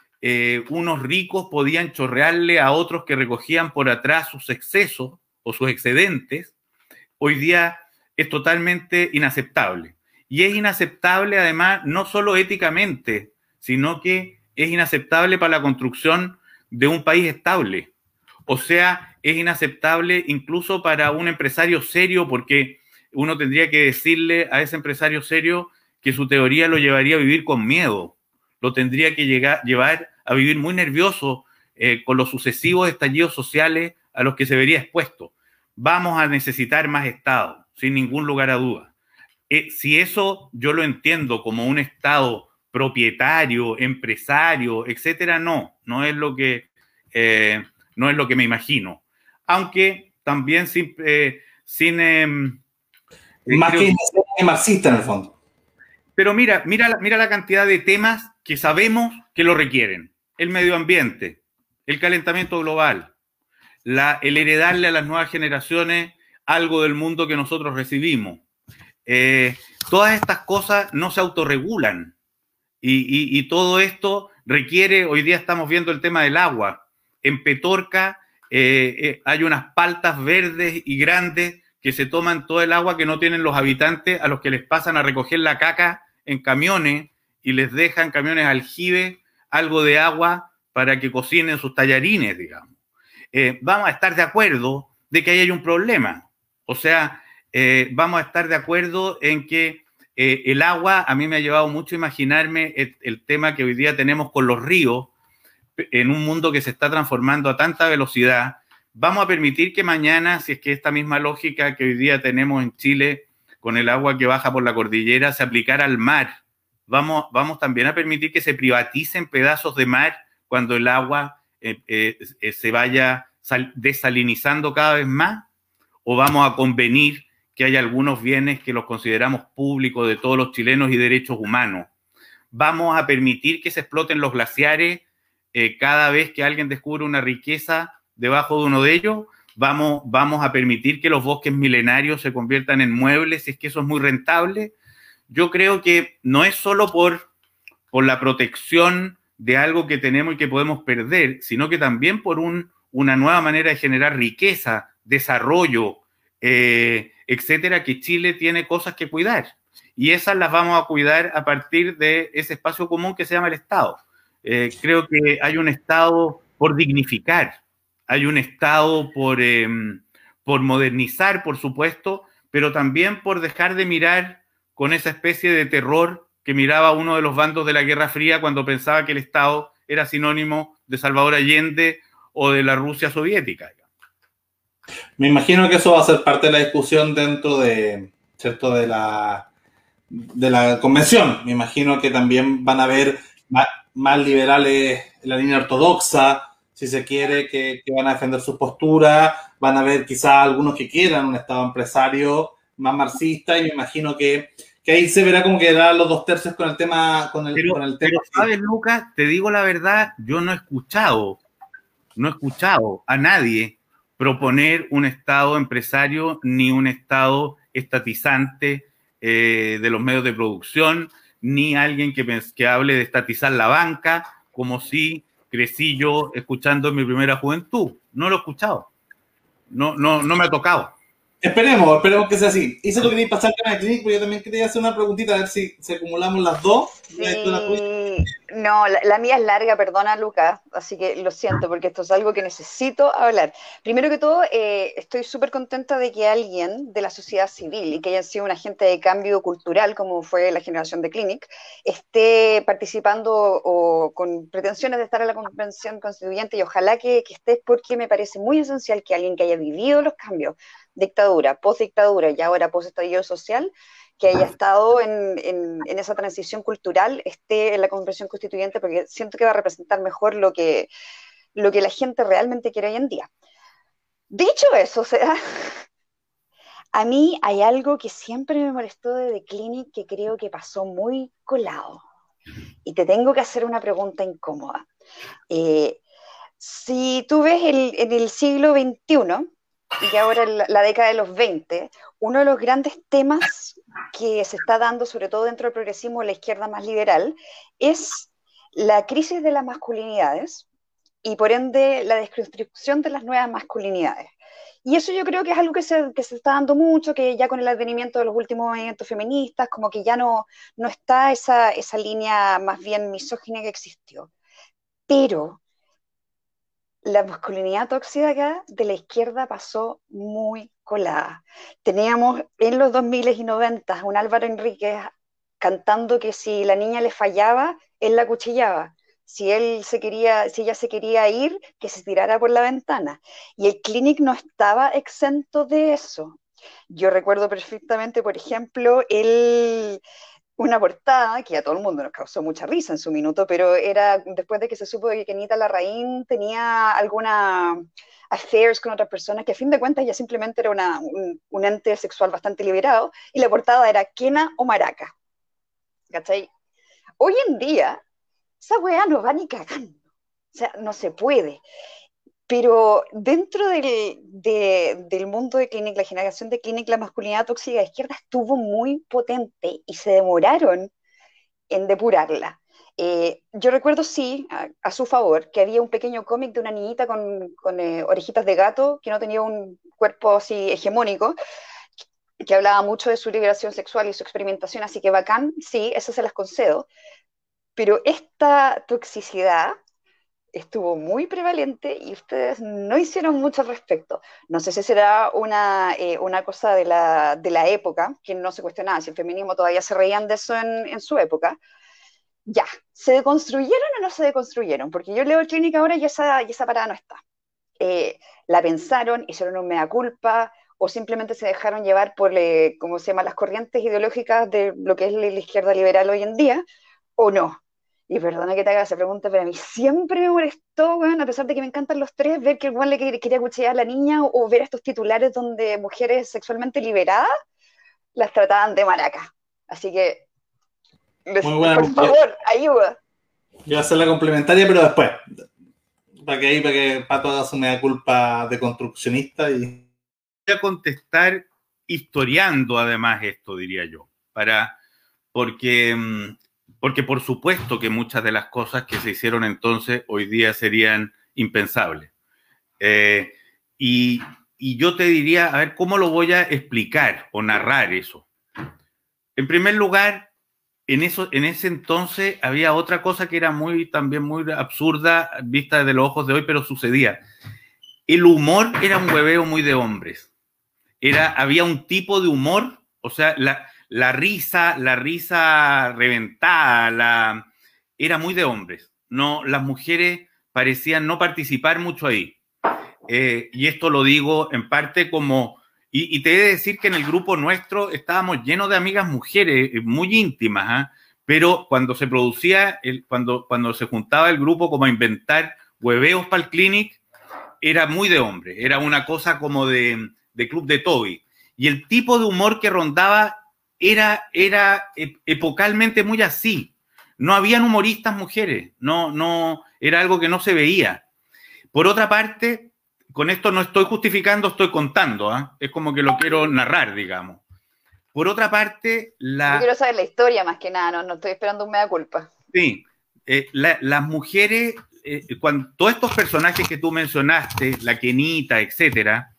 unos ricos podían chorrearle a otros que recogían por atrás sus excesos o sus excedentes, hoy día es totalmente inaceptable. Y es inaceptable además no solo éticamente, sino que es inaceptable para la construcción de un país estable. O sea, es inaceptable incluso para un empresario serio porque uno tendría que decirle a ese empresario serio que su teoría lo llevaría a vivir con miedo, lo tendría que llegar, llevar a vivir muy nervioso eh, con los sucesivos estallidos sociales a los que se vería expuesto. Vamos a necesitar más Estado, sin ningún lugar a duda. Eh, si eso yo lo entiendo como un Estado propietario, empresario, etcétera, no, no es lo que, eh, no es lo que me imagino. Aunque también sin... Eh, sin em, eh, Más que marxista en el fondo. Pero mira, mira, mira la cantidad de temas que sabemos que lo requieren. El medio ambiente, el calentamiento global, la, el heredarle a las nuevas generaciones algo del mundo que nosotros recibimos. todas estas cosas no se autorregulan. Y, todo esto requiere, hoy día estamos viendo el tema del agua. En Petorca eh, eh, hay unas paltas verdes y grandes que se toman todo el agua que no tienen los habitantes, a los que les pasan a recoger la caca en camiones y les dejan camiones aljibe algo de agua para que cocinen sus tallarines, digamos. Eh, vamos a estar de acuerdo de que ahí hay un problema. O sea, vamos a estar de acuerdo en que eh, el agua a mí me ha llevado mucho a imaginarme el, tema que hoy día tenemos con los ríos en un mundo que se está transformando a tanta velocidad. Vamos a permitir que mañana, si es que esta misma lógica que hoy día tenemos en Chile con el agua que baja por la cordillera se aplicara al mar. Vamos, vamos también a permitir que se privaticen pedazos de mar cuando el agua eh, eh, se vaya desalinizando cada vez más. O vamos a convenir que hay algunos bienes que los consideramos públicos de todos los chilenos y derechos humanos. Vamos a permitir que se exploten los glaciares eh, cada vez que alguien descubre una riqueza debajo de uno de ellos. Vamos, vamos a permitir que los bosques milenarios se conviertan en muebles, si es que eso es muy rentable. Yo creo que no es solo por, por la protección de algo que tenemos y que podemos perder, sino que también por un, una nueva manera de generar riqueza, desarrollo, eh, etcétera, que Chile tiene cosas que cuidar. Y esas las vamos a cuidar a partir de ese espacio común que se llama el Estado. Eh, creo que hay un Estado por dignificar, hay un Estado por, em, por modernizar, por supuesto, pero también por dejar de mirar con esa especie de terror que miraba uno de los bandos de la Guerra Fría cuando pensaba que el Estado era sinónimo de Salvador Allende o de la Rusia soviética. Me imagino que eso va a ser parte de la discusión dentro de, ¿cierto? de, la, de la convención. Me imagino que también van a haber más, liberales en la línea ortodoxa, si se quiere, que, van a defender su postura. Van a haber quizás algunos que quieran un Estado empresario más marxista y me imagino que, ahí se verá como que eran los dos tercios con el tema. Con el, con el tema. sabes, Lucas, te digo la verdad, yo no he escuchado, no he escuchado a nadie proponer un Estado empresario ni un Estado estatizante eh, de los medios de producción, ni alguien que, que hable de estatizar la banca, como si crecí yo escuchando en mi primera juventud. No lo he escuchado. No, no, no me ha tocado. Esperemos, esperemos que sea así. Hice lo que quería pasar con el Clinic, pero yo también quería hacer una preguntita a ver si, si acumulamos las dos. no, la, mía es larga, perdona Lucas, así que lo siento porque esto es algo que necesito hablar. Primero que todo, eh, estoy súper contenta de que alguien de la sociedad civil y que haya sido un agente de cambio cultural, como fue la generación de Clinic, esté participando o con pretensiones de estar en la convención constituyente y ojalá que, que estés porque me parece muy esencial que alguien que haya vivido los cambios dictadura, post-dictadura y ahora post-estallido social, que haya estado en, esa transición cultural, esté en la convención constituyente, porque siento que va a representar mejor lo que, lo que la gente realmente quiere hoy en día. Dicho eso, <laughs> o sea, a mí hay algo que siempre me molestó de The Clinic que creo que pasó muy colado. Y te tengo que hacer una pregunta incómoda. Eh, Si tú ves en el siglo XXI, y ahora la, década de los 20, uno de los grandes temas que se está dando, sobre todo dentro del progresismo de la izquierda más liberal, es la crisis de las masculinidades y por ende la desconstrucción de las nuevas masculinidades. Y eso yo creo que es algo que se, que se, está dando mucho, que ya con el advenimiento de los últimos movimientos feministas, como que ya no, no está esa, esa línea más bien misógina que existió. Pero la masculinidad tóxica de la izquierda pasó muy colada. Teníamos en los 2000 y 90 un Álvaro Enríquez cantando que si la niña le fallaba, él la cuchillaba. Si él se quería, si ella se quería ir, que se tirara por la ventana. Y el clinic no estaba exento de eso. Yo recuerdo perfectamente, por ejemplo, el una portada que a todo el mundo nos causó mucha risa en su minuto, pero era después de que se supo que Kenita Larraín tenía alguna affairs con otras personas, que a fin de cuentas ya simplemente era una, un, ente sexual bastante liberado, y la portada era Kena o Maraca. ¿Cachai? Hoy en día, esa weá no va ni cagando. O sea, no se puede. Pero dentro del, del mundo de Clinic, la generación de Clinic, la masculinidad tóxica de izquierda estuvo muy potente y se demoraron en depurarla. Eh, yo recuerdo, sí, a, su favor, que había un pequeño cómic de una niñita con, con eh, orejitas de gato, que no tenía un cuerpo así hegemónico, que hablaba mucho de su liberación sexual y su experimentación, así que bacán, sí, eso se las concedo. Pero esta toxicidad estuvo muy prevalente y ustedes no hicieron mucho al respecto. No sé si será una, eh, una cosa de la, de la, época, que no se cuestionaba si el feminismo todavía se reían de eso en, en, su época. Ya, ¿se deconstruyeron o no se deconstruyeron? Porque yo leo el clínica ahora y esa, y esa parada no está. Eh, la pensaron, hicieron un mea culpa, o simplemente se dejaron llevar por, le, ¿cómo se las corrientes ideológicas de lo que es la izquierda liberal hoy en día, o no y perdona que te haga esa pregunta, pero a mí siempre me molestó, bueno, a pesar de que me encantan los tres, ver que el le quería cuchillar a la niña o, ver estos titulares donde mujeres sexualmente liberadas las trataban de maraca. Así que, por favor, ayuda. Yo voy a hacer la complementaria, pero después. Para que ahí, para que Pato haga su media culpa de construccionista y. Voy a contestar historiando además esto, diría yo. Para. Porque mm, porque por supuesto que muchas de las cosas que se hicieron entonces hoy día serían impensables. Eh, y, yo te diría, a ver, ¿cómo lo voy a explicar o narrar eso? En primer lugar, en, eso, en ese entonces había otra cosa que era muy, también muy absurda vista desde los ojos de hoy, pero sucedía. El humor era un hueveo muy de hombres. Era, había un tipo de humor, o sea, la, la risa, la risa reventada, la, era muy de hombres. No, las mujeres parecían no participar mucho ahí. Eh, y esto lo digo en parte como, y, te he de decir que en el grupo nuestro estábamos llenos de amigas mujeres eh, muy íntimas, ¿ah? pero cuando se producía, el, cuando, cuando se juntaba el grupo como a inventar hueveos para el clinic, era muy de hombre, era una cosa como de, de club de Toby. Y el tipo de humor que rondaba era, era epocalmente muy así. No habían humoristas mujeres, no, no, era algo que no se veía. Por otra parte, con esto no estoy justificando, estoy contando, ¿ah? es como que lo quiero narrar, digamos. Por otra parte, la... Yo quiero saber la historia más que nada, no, no estoy esperando un mea culpa. Sí, eh, las mujeres, eh, cuando, todos estos personajes que tú mencionaste, la Kenita, etcétera,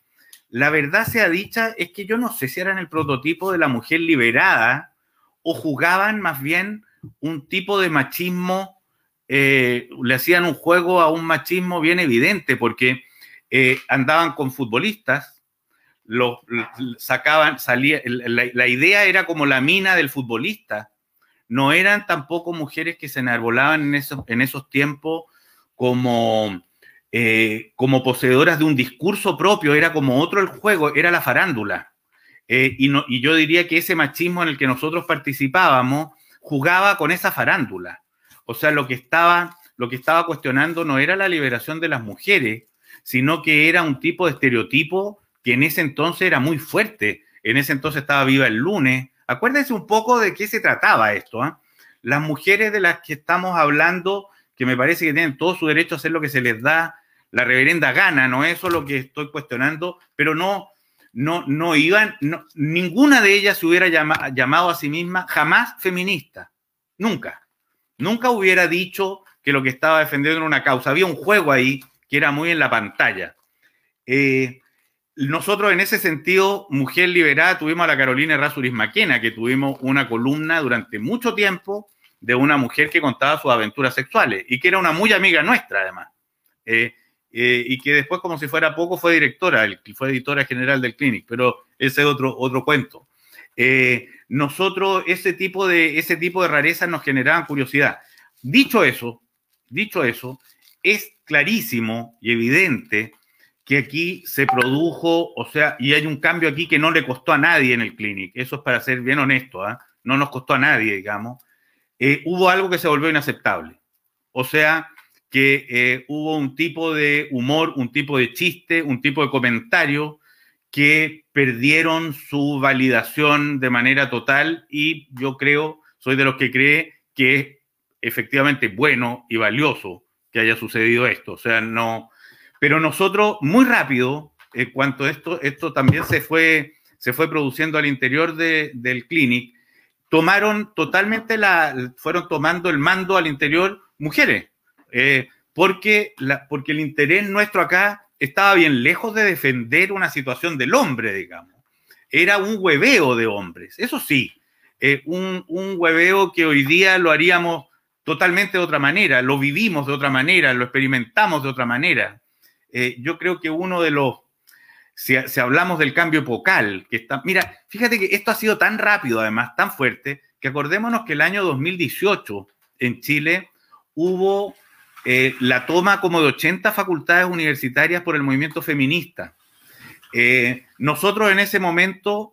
la verdad sea dicha es que yo no sé si eran el prototipo de la mujer liberada o jugaban más bien un tipo de machismo, eh, le hacían un juego a un machismo bien evidente, porque eh, andaban con futbolistas, lo, sacaban, salía, la, idea era como la mina del futbolista. No eran tampoco mujeres que se enarbolaban en esos, en esos tiempos como eh, como poseedoras de un discurso propio, era como otro el juego, era la farándula. Eh, y, yo diría que ese machismo en el que nosotros participábamos jugaba con esa farándula. O sea, lo que estaba, lo que estaba cuestionando no era la liberación de las mujeres, sino que era un tipo de estereotipo que en ese entonces era muy fuerte. En ese entonces estaba viva el lunes. Acuérdense un poco de qué se trataba esto. ¿ah? Las mujeres de las que estamos hablando, que me parece que tienen todo su derecho a hacer lo que se les da la reverenda gana, no es eso lo que estoy cuestionando, pero no, no, no iban, ninguna de ellas se hubiera llamado a sí misma jamás feminista, nunca. Nunca hubiera dicho que lo que estaba defendiendo era una causa. Había un juego ahí que era muy en la pantalla. Eh, nosotros en ese sentido, Mujer Liberada, tuvimos a la Carolina Errázuriz Maquena, que tuvimos una columna durante mucho tiempo de una mujer que contaba sus aventuras sexuales y que era una muy amiga nuestra además. Eh, eh, y que después, como si fuera poco, fue directora, fue editora general del Clinic, pero ese es otro, otro cuento. Eh, nosotros, ese tipo, de, ese tipo de rarezas nos generaban curiosidad. Dicho eso, dicho eso, es clarísimo y evidente que aquí se produjo, o sea, y hay un cambio aquí que no le costó a nadie en el clinic, eso es para ser bien honesto, ¿ah? no nos costó a nadie, digamos, eh, hubo algo que se volvió inaceptable. O sea, que eh, hubo un tipo de humor, un tipo de chiste, un tipo de comentario que perdieron su validación de manera total y yo creo, soy de los que cree que es efectivamente bueno y valioso que haya sucedido esto. O sea, no, pero nosotros, muy rápido, en cuanto esto, esto también se fue, se fue produciendo al interior del clinic, tomaron totalmente la, fueron tomando el mando al interior mujeres, eh, porque, porque el interés nuestro acá estaba bien lejos de defender una situación del hombre, digamos. Era un hueveo de hombres, eso sí, eh, un, un hueveo que hoy día lo haríamos totalmente de otra manera, lo vivimos de otra manera, lo experimentamos de otra manera. Eh, yo creo que uno de los, si, hablamos del cambio epocal, que está, mira, fíjate que esto ha sido tan rápido, además, tan fuerte, que acordémonos que el año 2018 en Chile hubo eh, la toma como de 80 facultades universitarias por el movimiento feminista. Eh, nosotros en ese momento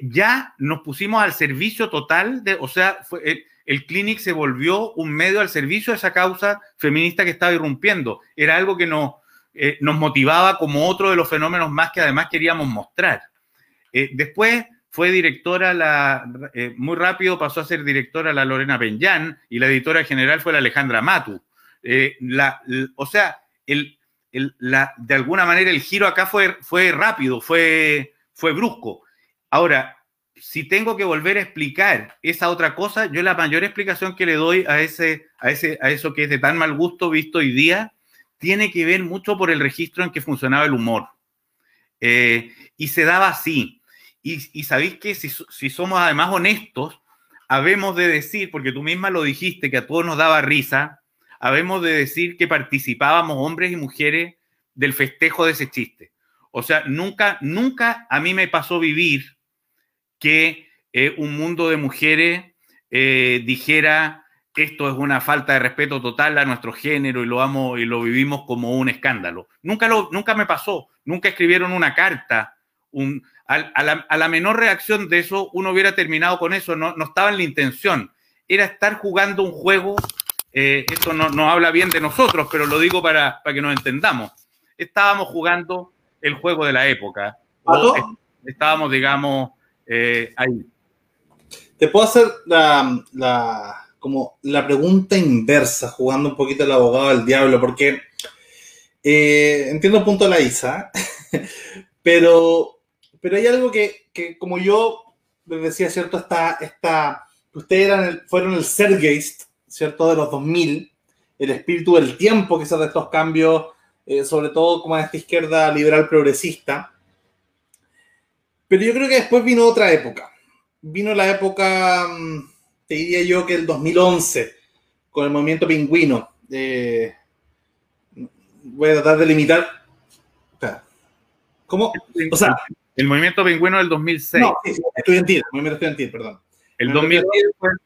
ya nos pusimos al servicio total de, o sea, el clinic se volvió un medio al servicio de esa causa feminista que estaba irrumpiendo. Era algo que no, eh, nos motivaba como otro de los fenómenos más que además queríamos mostrar. Eh, después fue directora, la, eh, muy rápido pasó a ser directora la Lorena Benján y la editora general fue la Alejandra Matu. La, o sea, el, la, de alguna manera el giro acá fue, fue rápido, fue, fue brusco. Ahora, si tengo que volver a explicar esa otra cosa, yo la mayor explicación que le doy a, ese, a, ese, a eso que es de tan mal gusto visto hoy día tiene que ver mucho por el registro en que funcionaba el humor. Eh, y se daba así. Y, sabéis que si, somos además honestos, habemos de decir, porque tú misma lo dijiste, que a todos nos daba risa, habemos de decir que participábamos hombres y mujeres del festejo de ese chiste. O sea, nunca, nunca a mí me pasó vivir que eh, un mundo de mujeres eh, dijera, esto es una falta de respeto total a nuestro género y lo amo y lo vivimos como un escándalo. Nunca, lo, nunca me pasó, nunca escribieron una carta. Un, a, la, menor reacción de eso, uno hubiera terminado con eso, no, no estaba en la intención. Era estar jugando un juego, eh, esto no, no, habla bien de nosotros, pero lo digo para, para que nos entendamos. Estábamos jugando el juego de la época. estábamos, digamos, eh, ahí. Te puedo hacer la, la como la pregunta inversa, jugando un poquito el abogado del diablo, porque eh, entiendo el punto de la Isa, <laughs> pero, pero hay algo que, como yo les decía, ¿cierto? Esta, esta, ustedes eran fueron el Sergeist, ¿cierto? De los 2000, el espíritu del tiempo, quizás de estos cambios, eh, sobre todo como en esta izquierda liberal progresista. Pero yo creo que después vino otra época. Vino la época... Mm, te diría yo que el 2011, con el movimiento pingüino. Eh, voy a tratar de limitar. ¿Cómo? O sea, el movimiento pingüino del 2006. No, estudiantil, el movimiento estudiantil, perdón. El 2010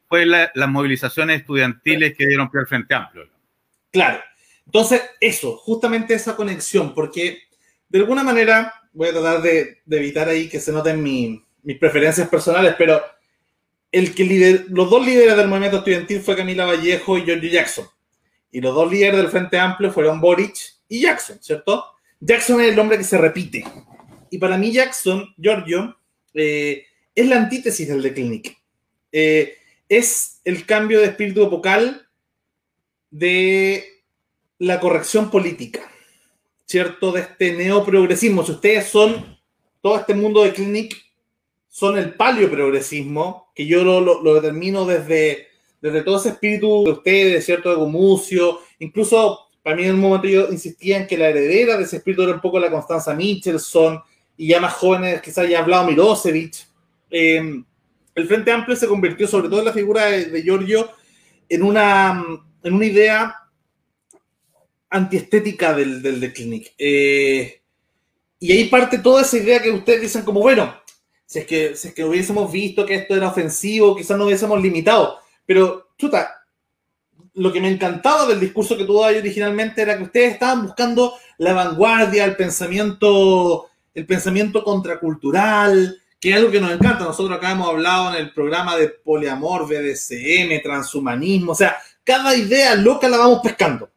fue, las movilizaciones estudiantiles que dieron pie al Frente Amplio. Claro. Entonces, eso, justamente esa conexión, porque de alguna manera, voy a tratar de, evitar ahí que se noten mis preferencias personales, pero el que los dos líderes del movimiento estudiantil fue Camila Vallejo y Giorgio Jackson. Y los dos líderes del Frente Amplio fueron Boric y Jackson, ¿cierto? Jackson es el hombre que se repite. Y para mí Jackson, Giorgio, eh, es la antítesis del de Clinic. Eh, es el cambio de espíritu epocal de la corrección política. ¿cierto? De este neoprogresismo. Si ustedes son todo este mundo de Clinic, son el paleoprogresismo, que yo lo, lo, determino desde, desde todo ese espíritu de ustedes, ¿cierto? De Gumucio, incluso para mí en un momento yo insistía en que la heredera de ese espíritu era un poco la Constanza Michelson, y ya más jóvenes quizás ya hablado Milosevic. Eh, el Frente Amplio se convirtió, sobre todo en la figura de, Giorgio, en una, en una idea antiestética del, del Clinic. Eh, y ahí parte toda esa idea que ustedes dicen como, bueno, si es, que, si es que hubiésemos visto que esto era ofensivo, quizás no hubiésemos limitado. Pero, chuta, lo que me encantaba del discurso que tuvo ahí originalmente era que ustedes estaban buscando la vanguardia, el pensamiento, el pensamiento contracultural, que es algo que nos encanta. Nosotros acá hemos hablado en el programa de poliamor, BDSM, transhumanismo, o sea, cada idea loca la vamos pescando.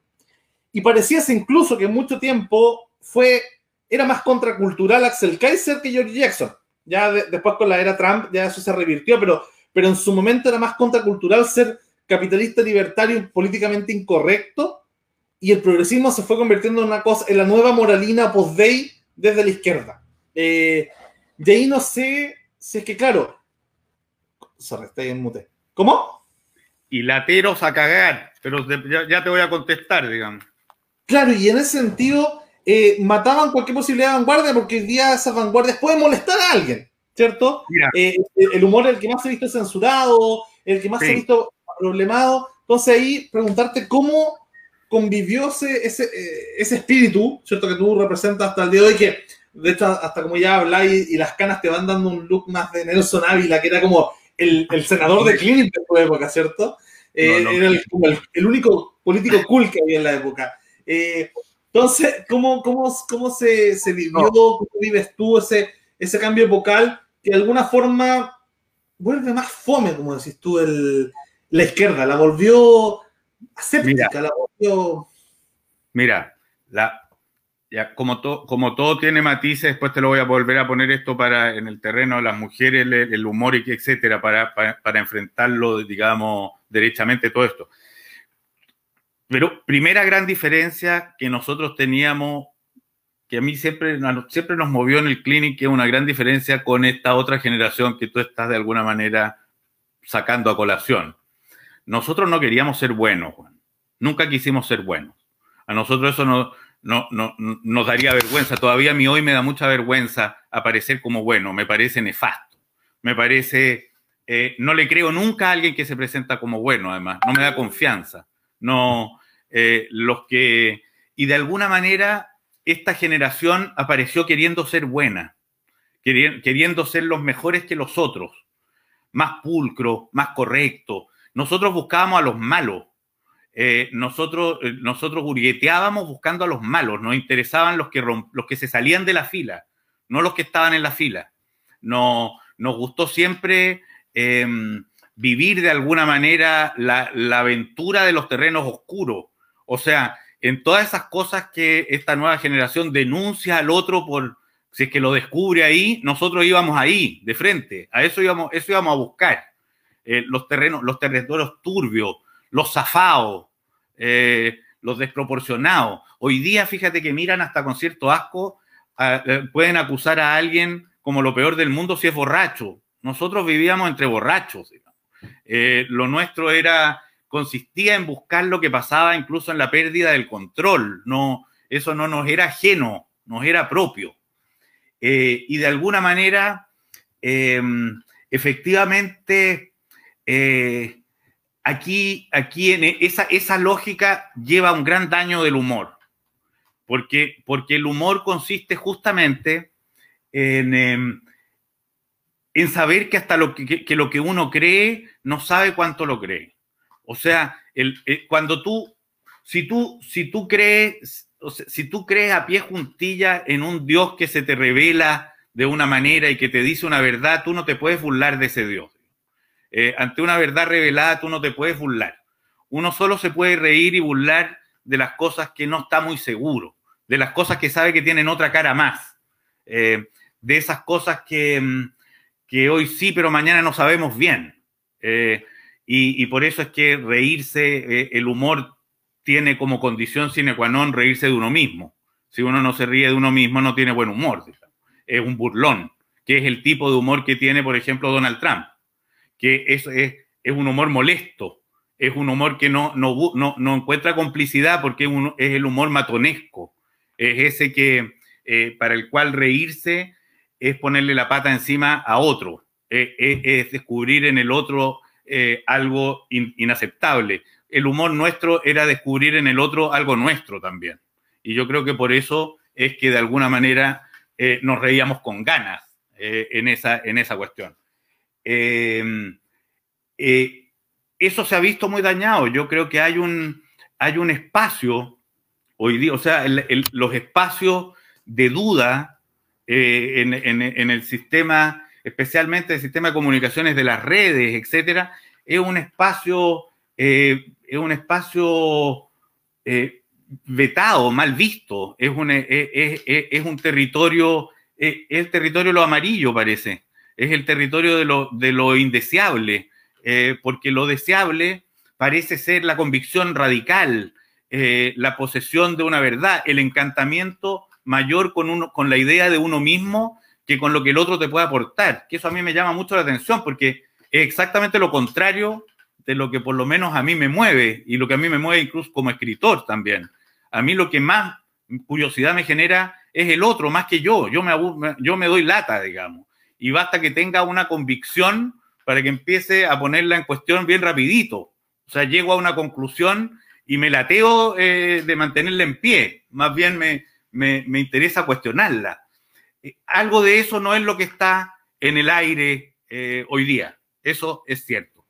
Y pareciese incluso que mucho tiempo fue, era más contracultural Axel Kaiser que George Jackson. Ya después con la era Trump, ya eso se revirtió, pero, pero en su momento era más contracultural ser capitalista libertario políticamente incorrecto y el progresismo se fue convirtiendo en una cosa, en la nueva moralina post-day desde la izquierda. Eh, de ahí no sé si es que, claro. Sorry, estoy en mute. ¿Cómo? Y lateros a cagar, pero ya, te voy a contestar, digamos. Claro, y en ese sentido, eh, mataban cualquier posibilidad de vanguardia porque el día esas vanguardias pueden molestar a alguien, ¿cierto? Eh, el humor es el que más se ha visto censurado, el que más se ha visto problemado. Entonces ahí preguntarte cómo convivió ese, ese, eh, ese espíritu, ¿cierto? Que tú representas hasta el día de hoy, que de hecho, hasta como ya habláis y las canas te van dando un look más de Nelson Ávila, que era como el, senador de Clinton de su época, ¿cierto? Eh, era el, único político cool que había en la época. Eh, entonces, ¿cómo, cómo, cómo se, se vivió, cómo vives tú ese, ese cambio vocal que de alguna forma vuelve más fome, como decís tú, el, la izquierda, la volvió aséptica, la volvió... Mira, la, como, como todo tiene matices, después te lo voy a volver a poner esto para en el terreno de las mujeres, el, humor y etcétera, para, para, enfrentarlo, digamos, derechamente todo esto. Pero primera gran diferencia que nosotros teníamos, que a mí siempre, siempre nos movió en el clinic, que es una gran diferencia con esta otra generación que tú estás de alguna manera sacando a colación. Nosotros no queríamos ser buenos, Juan. Nunca quisimos ser buenos. A nosotros eso no, no, no, nos daría vergüenza. Todavía a mí hoy me da mucha vergüenza aparecer como bueno, me parece nefasto, me parece, eh, no le creo nunca a alguien que se presenta como bueno, además, no me da confianza. No, eh, los que, y de alguna manera, esta generación apareció queriendo ser buena, queriendo ser los mejores que los otros, más pulcro, más correcto. Nosotros buscábamos a los malos, eh, nosotros, eh, nosotros buscando a los malos, nos interesaban los que, los que se salían de la fila, no los que estaban en la fila. No, nos gustó siempre em, vivir de alguna manera la, la, aventura de los terrenos oscuros. O sea, en todas esas cosas que esta nueva generación denuncia al otro por si es que lo descubre ahí, nosotros íbamos ahí, de frente. A eso íbamos, eso íbamos a buscar. Eh, los terrenos, los terrenos turbios, los zafados, eh, los desproporcionados. Hoy día, fíjate que miran hasta con cierto asco, eh, pueden acusar a alguien como lo peor del mundo si es borracho. Nosotros vivíamos entre borrachos. Eh, lo nuestro era consistía en buscar lo que pasaba incluso en la pérdida del control. No, eso no nos era ajeno, nos era propio. y de alguna manera, efectivamente, aquí, aquí en e, esa, esa lógica lleva un gran daño del humor, porque, porque el humor consiste justamente en, em, en saber que hasta lo que, lo que uno cree no sabe cuánto lo cree. O sea, el, eh, cuando tú, si tú, si tú crees, si tú crees a pie juntilla en un Dios que se te revela de una manera y que te dice una verdad, tú no te puedes burlar de ese Dios. Eh, ante una verdad revelada tú no te puedes burlar. Uno solo se puede reír y burlar de las cosas que no está muy seguro, de las cosas que sabe que tienen otra cara más, eh, de esas cosas que, mm, que, hoy sí, pero mañana no sabemos bien. Eh, y, por eso es que reírse, el humor tiene como condición sine qua non reírse de uno mismo. Si uno no se ríe de uno mismo, no tiene buen humor. Es un burlón, que es el tipo de humor que tiene, por ejemplo, Donald Trump, que es, es, es un humor molesto, es un humor que no, no, no, encuentra complicidad porque es, es, el humor matonesco, es ese que eh, para el cual reírse es ponerle la pata encima a otro, es, descubrir en el otro eh, algo inaceptable. El humor nuestro era descubrir en el otro algo nuestro también. Y yo creo que por eso es que de alguna manera eh, nos reíamos con ganas en, esa, en esa cuestión. Em, eso se ha visto muy dañado. Yo creo que hay un, hay un espacio hoy día, o sea, los espacios de duda en, en, el sistema especialmente el sistema de comunicaciones de las redes, etcétera, es un espacio, eh, es un espacio eh, vetado, mal visto, es un, es, un territorio, es el territorio lo amarillo, parece, es el territorio de lo, de lo indeseable, eh, porque lo deseable parece ser la convicción radical, la posesión de una verdad, el encantamiento mayor con, uno, con la idea de uno mismo que con lo que el otro te puede aportar, que eso a mí me llama mucho la atención porque es exactamente lo contrario de lo que por lo menos a mí me mueve y lo que a mí me mueve incluso como escritor también. A mí lo que más curiosidad me genera es el otro, más que yo. Yo me, yo me doy lata, digamos. Y basta que tenga una convicción para que empiece a ponerla en cuestión bien rapidito. O sea, llego a una conclusión y me lateo eh, de mantenerla en pie. Más bien me, me, me interesa cuestionarla. Eh, algo de eso no es lo que está en el aire eh, hoy día. Eso es cierto.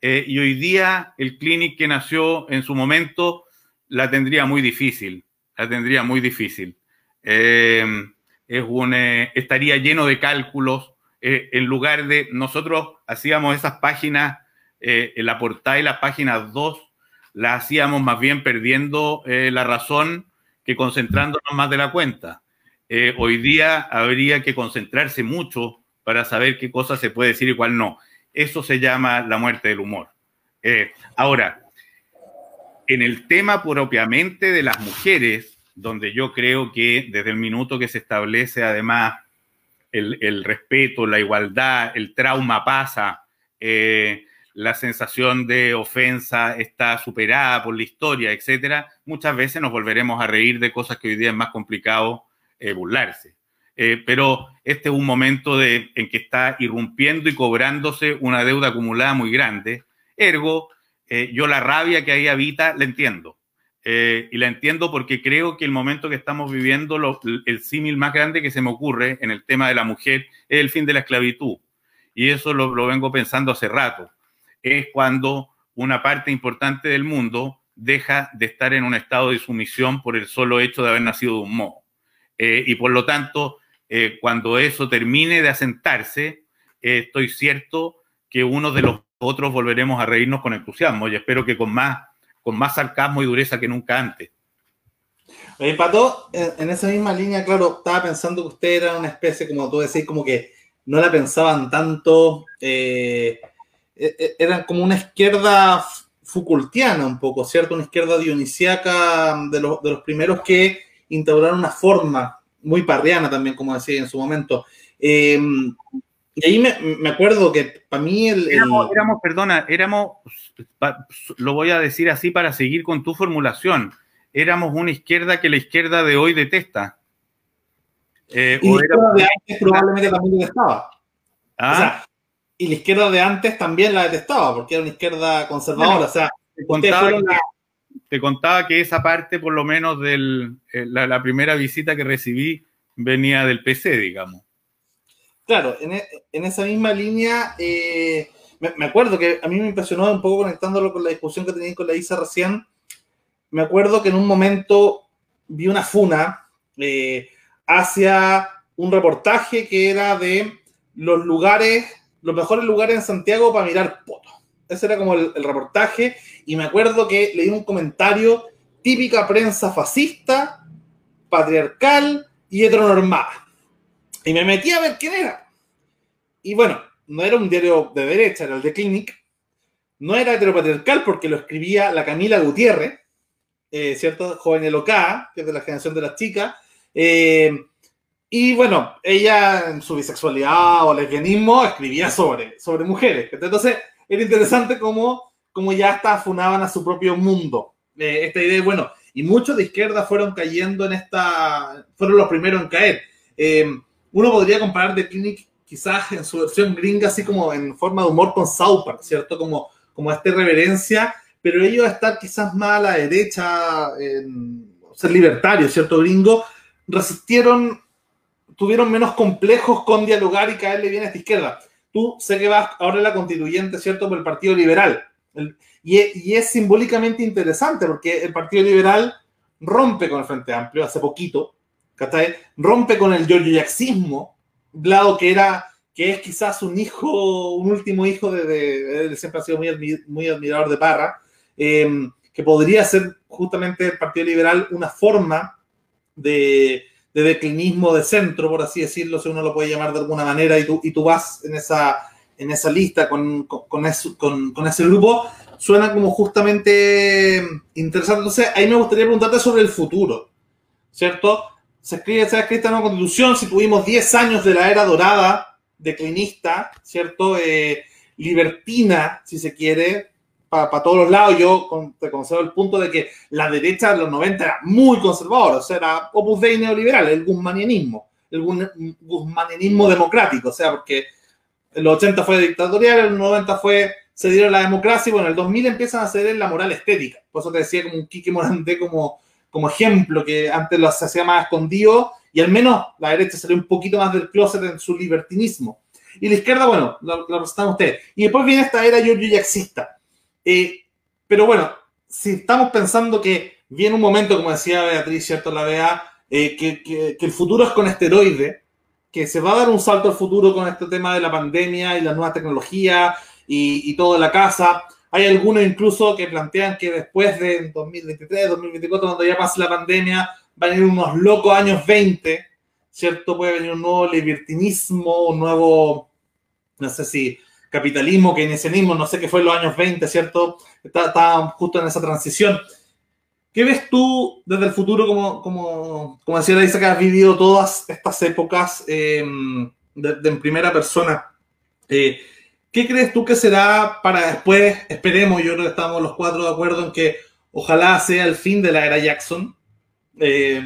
Eh, y hoy día el clinic que nació en su momento la tendría muy difícil. La tendría muy difícil. Un, estaría lleno de cálculos. en lugar de nosotros hacíamos esas páginas, en la portada y las páginas 2, las hacíamos más bien perdiendo la razón que concentrándonos más de la cuenta. Eh, hoy día habría que concentrarse mucho para saber qué cosa se puede decir y cuál no. Eso se llama la muerte del humor. Eh, ahora, en el tema propiamente de las mujeres, donde yo creo que desde el minuto que se establece además el, respeto, la igualdad, el trauma pasa, eh, la sensación de ofensa está superada por la historia, etcétera, muchas veces nos volveremos a reír de cosas que hoy día es más complicado eh, burlarse. Eh, pero este es un momento en que está irrumpiendo y cobrándose una deuda acumulada muy grande. Ergo, yo la rabia que ahí habita la entiendo. Y la entiendo porque creo que el momento que estamos viviendo, el símil más grande que se me ocurre en el tema de la mujer es el fin de la esclavitud. Y eso lo, lo vengo pensando hace rato. Es cuando una parte importante del mundo deja de estar en un estado de sumisión por el solo hecho de haber nacido de un modo. Eh, y por lo tanto, eh, cuando eso termine de asentarse, eh, estoy cierto que uno de los otros volveremos a reírnos con entusiasmo y espero que con más, con más sarcasmo y dureza que nunca antes. Oye, Pato, en, esa misma línea, claro, estaba pensando que usted era una especie, como tú decís, como que no la pensaban tanto, e, e, eran como una izquierda Foucaultiana un poco, ¿cierto? Una izquierda dionisiaca de, de los primeros que instaurar una forma muy parriana también, como decía en su momento. Em, y ahí me, acuerdo que para mí el, éramos, perdona, éramos, lo voy a decir así para seguir con tu formulación, éramos una izquierda que la izquierda de hoy detesta. Eh, y la izquierda de antes probablemente también detestaba. ¿Ah? y la izquierda de antes también la detestaba, porque era una izquierda conservadora. o sea, te contaba que esa parte, por lo menos de eh, la, primera visita que recibí, venía del PC, digamos. Claro, en, e, esa misma línea, eh, me, acuerdo que a mí me impresionó un poco conectándolo con la discusión que tenía con la Isa recién. Me acuerdo que en un momento vi una funa eh, hacia un reportaje que era de los lugares, los mejores lugares en Santiago para mirar fotos. Ese era como el, reportaje. Y me acuerdo que leí un comentario, típica prensa fascista, patriarcal y heteronormada. Y me metí a ver quién era. Y bueno, no era un diario de derecha, era el de Clinic. No era heteropatriarcal porque lo escribía la Camila Gutiérrez, eh, ¿cierto? Joven LOK, que es de la generación de las chicas. Eh, y bueno, ella en su bisexualidad o lesbianismo escribía sobre, sobre mujeres. Entonces, era interesante cómo, cómo ya hasta funaban a su propio mundo. Eh, esta idea, bueno, y muchos de izquierda fueron cayendo en esta, fueron los primeros en caer. Uno podría comparar The Clinic quizás en su versión gringa, así como en forma de humor con South ¿cierto? Como, como esta reverencia, pero ellos estar quizás más a la derecha, en ser libertarios, ¿cierto? Gringo, resistieron, tuvieron menos complejos con dialogar y caerle bien a esta izquierda. Tú sé que vas ahora la constituyente, ¿cierto? Por el Partido Liberal. y, y, es simbólicamente interesante porque el Partido Liberal rompe con el Frente Amplio hace poquito, ¿cachai? Rompe con el Giorgio Yaxismo, Lado que era, que es quizás un hijo, un último hijo de, de siempre ha sido muy, muy admirador de Parra, eh, que podría ser justamente el Partido Liberal una forma de, de, declinismo de centro, por así decirlo, si uno lo puede llamar de alguna manera, y tú, y tú vas en esa, en esa lista con, con, con, ese, con ese grupo, suena como justamente interesante. Entonces, ahí me gustaría preguntarte sobre el futuro, ¿cierto? Se escribe, se ha escrito una constitución, si tuvimos 10 años de la era dorada, declinista, ¿cierto? Eh, libertina, si se quiere, para pa todos los lados. Yo con, te concedo el punto de que la derecha de los 90 era muy conservadora, o sea, era opus dei neoliberal, el guzmanianismo, el guzmanianismo democrático, o sea, porque en los 80 fue dictatorial, en los 90 fue se dieron la democracia y bueno, en el 2000 empiezan a ceder la moral estética. Por eso te decía como un Kike Morandé como como ejemplo, que antes lo hacía más escondido, y al menos la derecha salió un poquito más del closet en su libertinismo. Y la izquierda, bueno, lo representan ustedes. Y después viene esta era Giorgio Yaxista. Eh, pero bueno, si estamos pensando que viene un momento, como decía Beatriz, ¿cierto? La vea, eh, que, que, que, el futuro es con esteroide, que se va a dar un salto al futuro con este tema de la pandemia y la nueva tecnología y, y todo de la casa. Hay algunos incluso que plantean que después de 2023, 2024, cuando ya pase la pandemia, van a venir unos locos años 20, ¿cierto? Puede venir un nuevo libertinismo, un nuevo, no sé si capitalismo, keynesianismo, no sé qué fue en los años 20, ¿cierto? Está, justo en esa transición. ¿Qué ves tú desde el futuro, como, como, como decía dice que has vivido todas estas épocas eh, de, de, en primera persona? Eh, ¿Qué crees tú que será para después? Esperemos, yo creo que estamos los cuatro de acuerdo en que ojalá sea el fin de la era Jackson eh,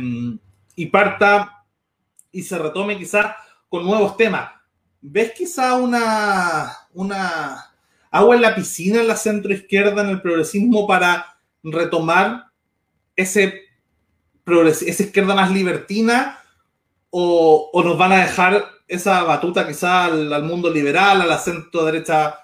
y parta y se retome quizás con nuevos temas. ¿Ves quizá una, una agua en la piscina en la centro izquierda, en el progresismo, para retomar ese, esa izquierda más libertina? O, ¿O nos van a dejar esa batuta quizá al, al, mundo liberal, a la centro derecha,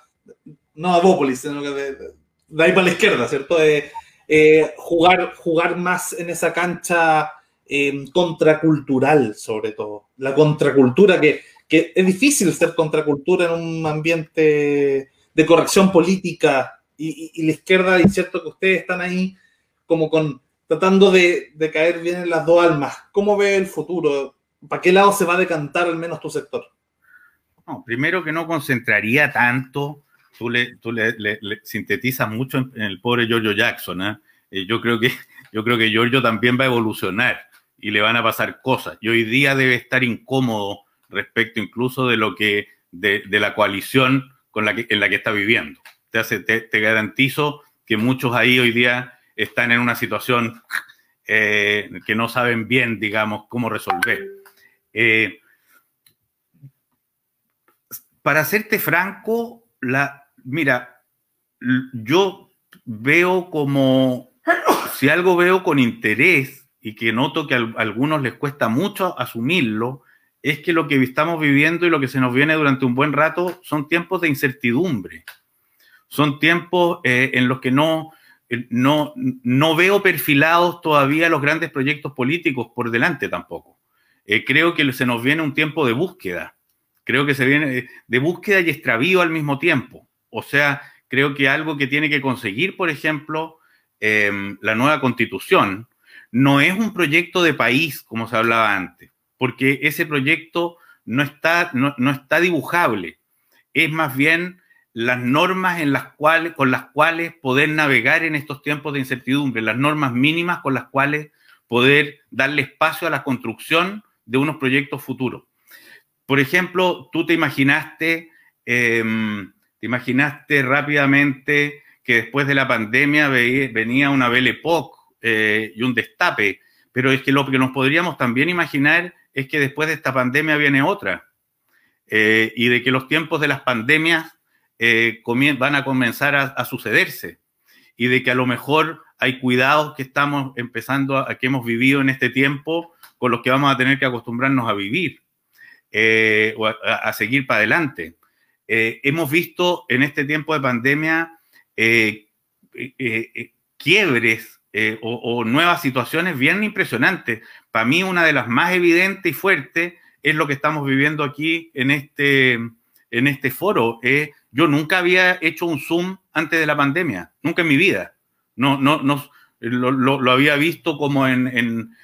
no a Bópolis, sino que de, ahí para la izquierda, ¿cierto? Eh, eh, jugar, jugar más en esa cancha eh, contracultural, sobre todo. La contracultura, que, que es difícil ser contracultura en un ambiente de corrección política y, y, y la izquierda, y cierto que ustedes están ahí como con tratando de, de caer bien en las dos almas. ¿Cómo ve el futuro? ¿Para qué lado se va a decantar al menos tu sector? No, primero que no concentraría tanto, tú le, tú le, sintetizas mucho en, el pobre Giorgio Jackson. ¿eh? Eh, yo, creo que, <laughs> yo creo que Giorgio también va a evolucionar y le van a pasar cosas. Y hoy día debe estar incómodo respecto incluso de lo que, de, de la coalición con la que, en la que está viviendo. Te, hace, te, te garantizo que muchos ahí hoy día están en una situación <laughs> eh, que no saben bien, digamos, cómo resolver. Eh, para serte franco, la, mira, yo veo como, si algo veo con interés y que noto que a algunos les cuesta mucho asumirlo, es que lo que estamos viviendo y lo que se nos viene durante un buen rato son tiempos de incertidumbre. Son tiempos eh, en los que no, no, no veo perfilados todavía los grandes proyectos políticos por delante tampoco eh, creo que se nos viene un tiempo de búsqueda. Creo que se viene de búsqueda y extravío al mismo tiempo. O sea, creo que algo que tiene que conseguir, por ejemplo, eh, la nueva constitución, no es un proyecto de país, como se hablaba antes, porque ese proyecto no está, no, no está dibujable. Es más bien las normas en las cuales, con las cuales poder navegar en estos tiempos de incertidumbre, las normas mínimas con las cuales poder darle espacio a la construcción de unos proyectos futuros. Por ejemplo, tú te imaginaste, em, te imaginaste rápidamente que después de la pandemia venía una Belle eh, y un destape, pero es que lo que nos podríamos también imaginar es que después de esta pandemia viene otra eh, y de que los tiempos de las pandemias eh, van a comenzar a, sucederse y de que a lo mejor hay cuidados que estamos empezando a, que hemos vivido en este tiempo con los que vamos a tener que acostumbrarnos a vivir eh, o a, seguir para adelante. hemos visto en este tiempo de pandemia quiebres o, nuevas situaciones bien impresionantes. Para mí una de las más evidentes y fuertes es lo que estamos viviendo aquí en este, en este foro. Eh, yo nunca había hecho un Zoom antes de la pandemia, nunca en mi vida. No, no, no, lo, había visto como en,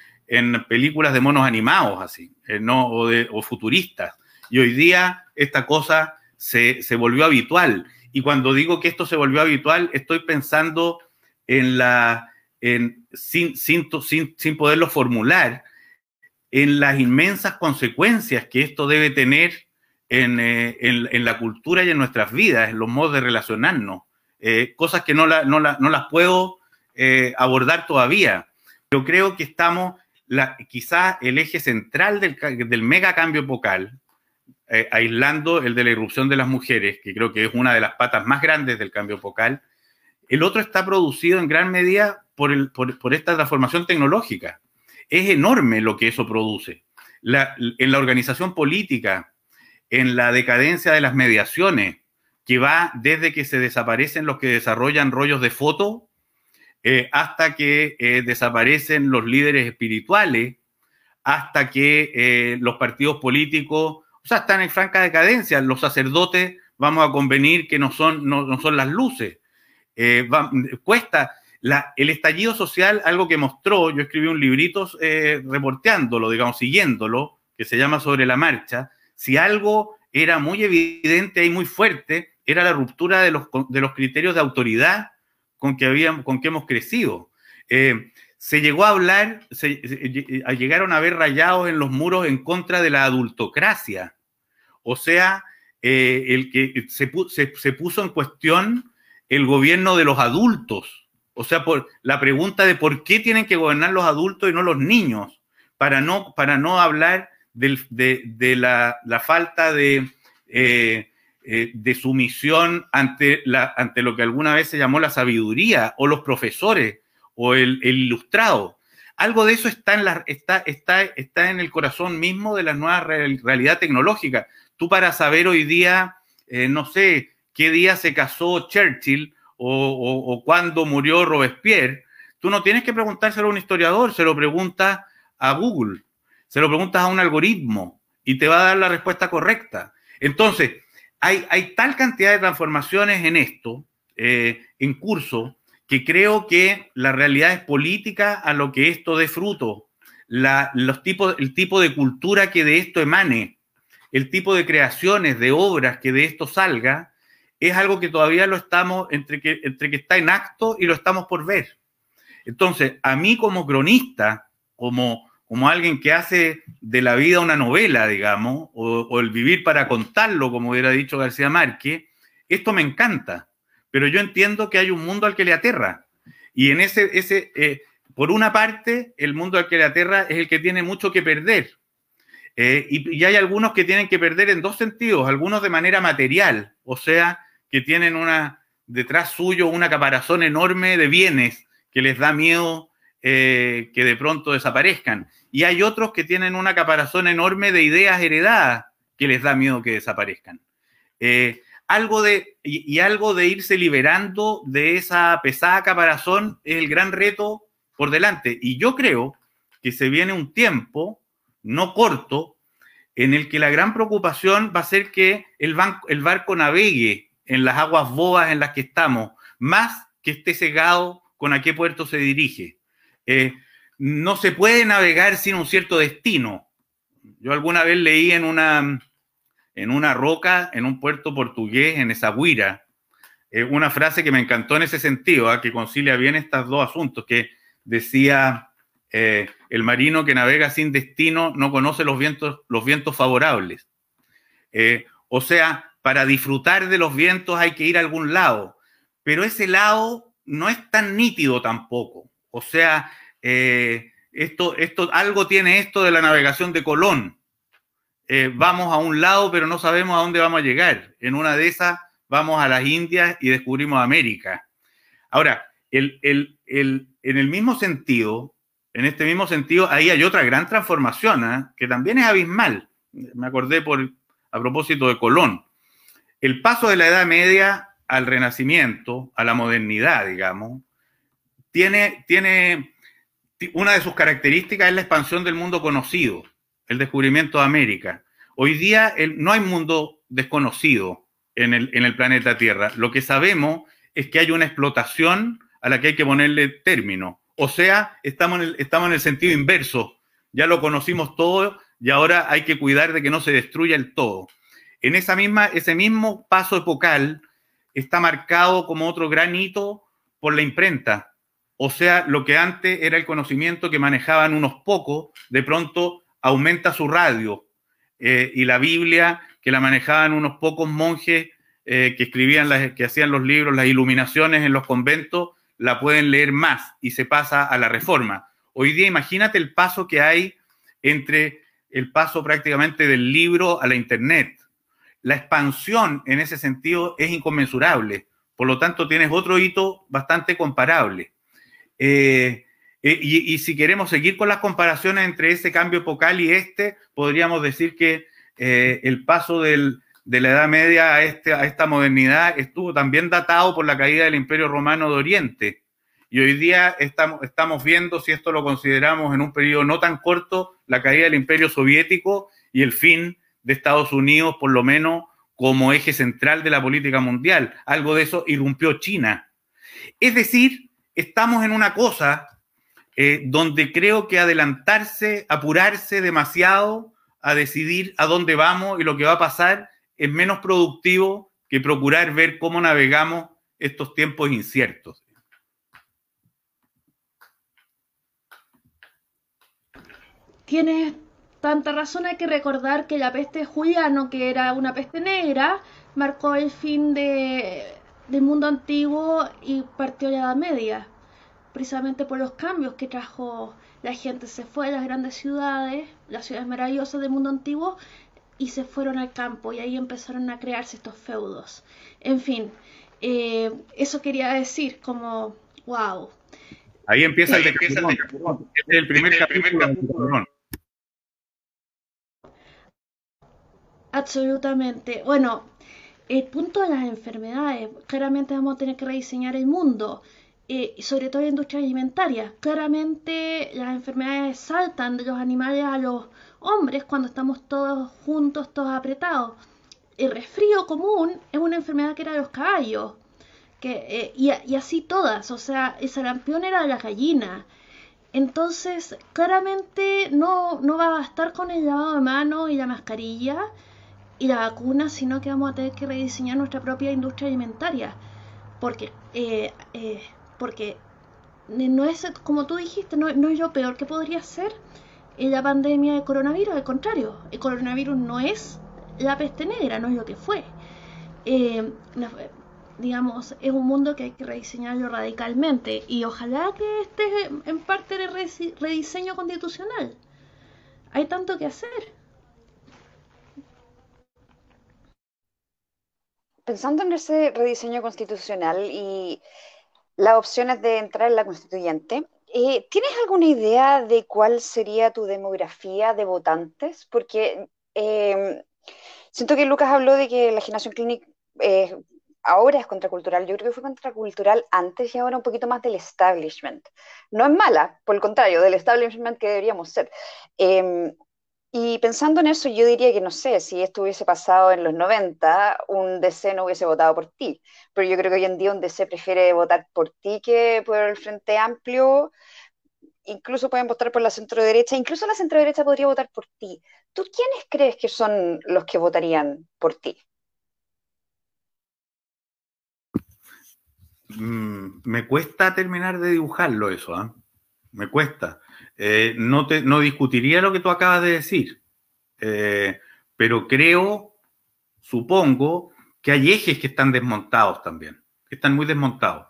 películas de monos animados, así, eh, no, o, de, futuristas. Y hoy día esta cosa se, volvió habitual. Y cuando digo que esto se volvió habitual, estoy pensando en la, en, sin, sin, sin, sin poderlo formular, en las inmensas consecuencias que esto debe tener en, eh, la cultura y en nuestras vidas, en los modos de relacionarnos, eh, cosas que no, no, las puedo eh, abordar todavía. Yo creo que estamos, la, quizás el eje central del, mega cambio epocal, aislando el de la irrupción de las mujeres, que creo que es una de las patas más grandes del cambio epocal, el otro está producido en gran medida por esta transformación tecnológica. Es enorme lo que eso produce. en la organización política, en la decadencia de las mediaciones, que va desde que se desaparecen los que desarrollan rollos de foto eh, hasta que eh, desaparecen los líderes espirituales, hasta que eh, los partidos políticos, o sea, están en franca decadencia. Los sacerdotes, vamos a convenir que no son, no, son las luces. cuesta, el estallido social, algo que mostró, yo escribí un librito reporteándolo, digamos, siguiéndolo, que se llama Sobre la Marcha, si algo era muy evidente y muy fuerte, era la ruptura de los, de los criterios de autoridad con que, habíamos, con que hemos crecido. Eh, se llegó a hablar, se, llegaron a ver rayados en los muros en contra de la adultocracia. O sea, eh, el que se, se, puso en cuestión el gobierno de los adultos o sea, por la pregunta de por qué tienen que gobernar los adultos y no los niños, para no, para no hablar de, la, falta de, eh, eh, de sumisión ante, la, ante lo que alguna vez se llamó la sabiduría, o los profesores, o el, ilustrado. Algo de eso está en, la, está, está, está en el corazón mismo de la nueva realidad tecnológica. Tú para saber hoy día, eh, no sé, qué día se casó Churchill, o, cuándo murió Robespierre, tú no tienes que preguntárselo a un historiador, se lo preguntas a Google, se lo preguntas a un algoritmo y te va a dar la respuesta correcta. Entonces, hay, tal cantidad de transformaciones en esto, eh, en curso, que creo que la realidad es política a lo que esto dé fruto, los tipos, el tipo de cultura que de esto emane, el tipo de creaciones, de obras que de esto salga, es algo que todavía lo estamos, entre que, entre que está en acto y lo estamos por ver. Entonces, a mí como cronista, como, como alguien que hace de la vida una novela, digamos, o, el vivir para contarlo, como hubiera dicho García Márquez, esto me encanta, pero yo entiendo que hay un mundo al que le aterra. Y en ese, ese eh, por una parte, el mundo al que le aterra es el que tiene mucho que perder. Eh, y, hay algunos que tienen que perder en dos sentidos, algunos de manera material, o sea, que tienen una, detrás suyo una caparazón enorme de bienes que les da miedo eh, que de pronto desaparezcan. Y hay otros que tienen una caparazón enorme de ideas heredadas que les da miedo que desaparezcan. Eh, algo de, y, algo de irse liberando de esa pesada caparazón es el gran reto por delante. Y yo creo que se viene un tiempo, no corto, en el que la gran preocupación va a ser que el, barco navegue en las aguas bobas en las que estamos, más que esté cegado con a qué puerto se dirige. Eh, no se puede navegar sin un cierto destino. Yo alguna vez leí en una, en una roca, en un puerto portugués, en esa guira, eh, una frase que me encantó en ese sentido, ¿ah? que concilia bien estos dos asuntos, que decía, eh, el marino que navega sin destino no conoce los vientos, los vientos favorables. Eh, o sea, para disfrutar de los vientos hay que ir a algún lado, pero ese lado no es tan nítido tampoco. O sea, eh, esto, esto, algo tiene esto de la navegación de Colón. vamos a un lado, pero no sabemos a dónde vamos a llegar. En una de esas vamos a las Indias y descubrimos América. Ahora, en el mismo sentido, en este mismo sentido, ahí hay otra gran transformación, ¿eh? que también es abismal. Me acordé por, a propósito de Colón. El paso de la Edad Media al Renacimiento, a la modernidad, digamos, tiene, tiene una de sus características es la expansión del mundo conocido, el descubrimiento de América. Hoy día no hay mundo desconocido en el, planeta Tierra. Lo que sabemos es que hay una explotación a la que hay que ponerle término. O sea, estamos en, el, estamos en el sentido inverso. Ya lo conocimos todo y ahora hay que cuidar de que no se destruya el todo. En esa misma, ese mismo paso epocal está marcado como otro gran hito por la imprenta. O sea, lo que antes era el conocimiento que manejaban unos pocos, de pronto aumenta su radio. Eh, y la Biblia, que la manejaban unos pocos monjes eh, que escribían, las, que hacían los libros, las iluminaciones en los conventos, la pueden leer más y se pasa a la reforma. Hoy día imagínate el paso que hay entre el paso prácticamente del libro a la internet. La expansión en ese sentido es inconmensurable. Por lo tanto, tienes otro hito bastante comparable. Eh, eh, y, si queremos seguir con las comparaciones entre ese cambio epocal y este, podríamos decir que eh, el paso de la Edad Media a, este, a esta modernidad estuvo también datado por la caída del Imperio Romano de Oriente. Y hoy día estamos, estamos viendo, si esto lo consideramos en un periodo no tan corto, la caída del Imperio Soviético y el fin de Estados Unidos, por lo menos como eje central de la política mundial. Algo de eso irrumpió China. Es decir, estamos en una cosa eh, donde creo que adelantarse, apurarse demasiado a decidir a dónde vamos y lo que va a pasar es menos productivo que procurar ver cómo navegamos estos tiempos inciertos. Tienes tanta razón, hay que recordar que la peste Juliano, que era una peste negra, marcó el fin de, del mundo antiguo y partió la Edad Media, precisamente por los cambios que trajo la gente. Se fue a las grandes ciudades, las ciudades maravillosas del mundo antiguo, y se fueron al campo y ahí empezaron a crearse estos feudos. En fin, eh, eso quería decir como, wow. Ahí empieza el, el, este es el primer este capítulo. Absolutamente. Bueno, el punto de las enfermedades, claramente vamos a tener que rediseñar el mundo, eh, sobre todo la industria alimentaria. Claramente las enfermedades saltan de los animales a los hombres cuando estamos todos juntos, todos apretados. El resfrío común es una enfermedad que era de los caballos. Que, eh, y, así todas, o sea, el sarampión era de la gallina. Entonces, claramente no, no va a bastar con el lavado de manos y la mascarilla y la vacuna, sino que vamos a tener que rediseñar nuestra propia industria alimentaria. Porque, eh, eh, porque no es, como tú dijiste, no, no es lo peor que podría ser la pandemia de coronavirus, al contrario, el coronavirus no es la peste negra, no es lo que fue. Eh, digamos, es un mundo que hay que rediseñarlo radicalmente y ojalá que esté en parte del rediseño constitucional. Hay tanto que hacer. Pensando en ese rediseño constitucional y las opciones de entrar en la constituyente, eh, ¿Tienes alguna idea de cuál sería tu demografía de votantes? Porque em, siento que Lucas habló de que la generación Clinic eh, ahora es contracultural. Yo creo que fue contracultural antes y ahora un poquito más del establishment. No es mala, por el contrario, del establishment que deberíamos ser. Em, y pensando en eso, yo diría que no sé, si esto hubiese pasado en los 90, un DC no hubiese votado por ti. Pero yo creo que hoy en día un DC prefiere votar por ti que por el Frente Amplio. Incluso pueden votar por la centro derecha, incluso la centro derecha podría votar por ti. ¿Tú quiénes crees que son los que votarían por ti? Mm, me cuesta terminar de dibujarlo eso, ¿ah? me cuesta. Eh, no, te, no discutiría lo que tú acabas de decir, eh, pero creo, supongo, que hay ejes que están desmontados también, que están muy desmontados.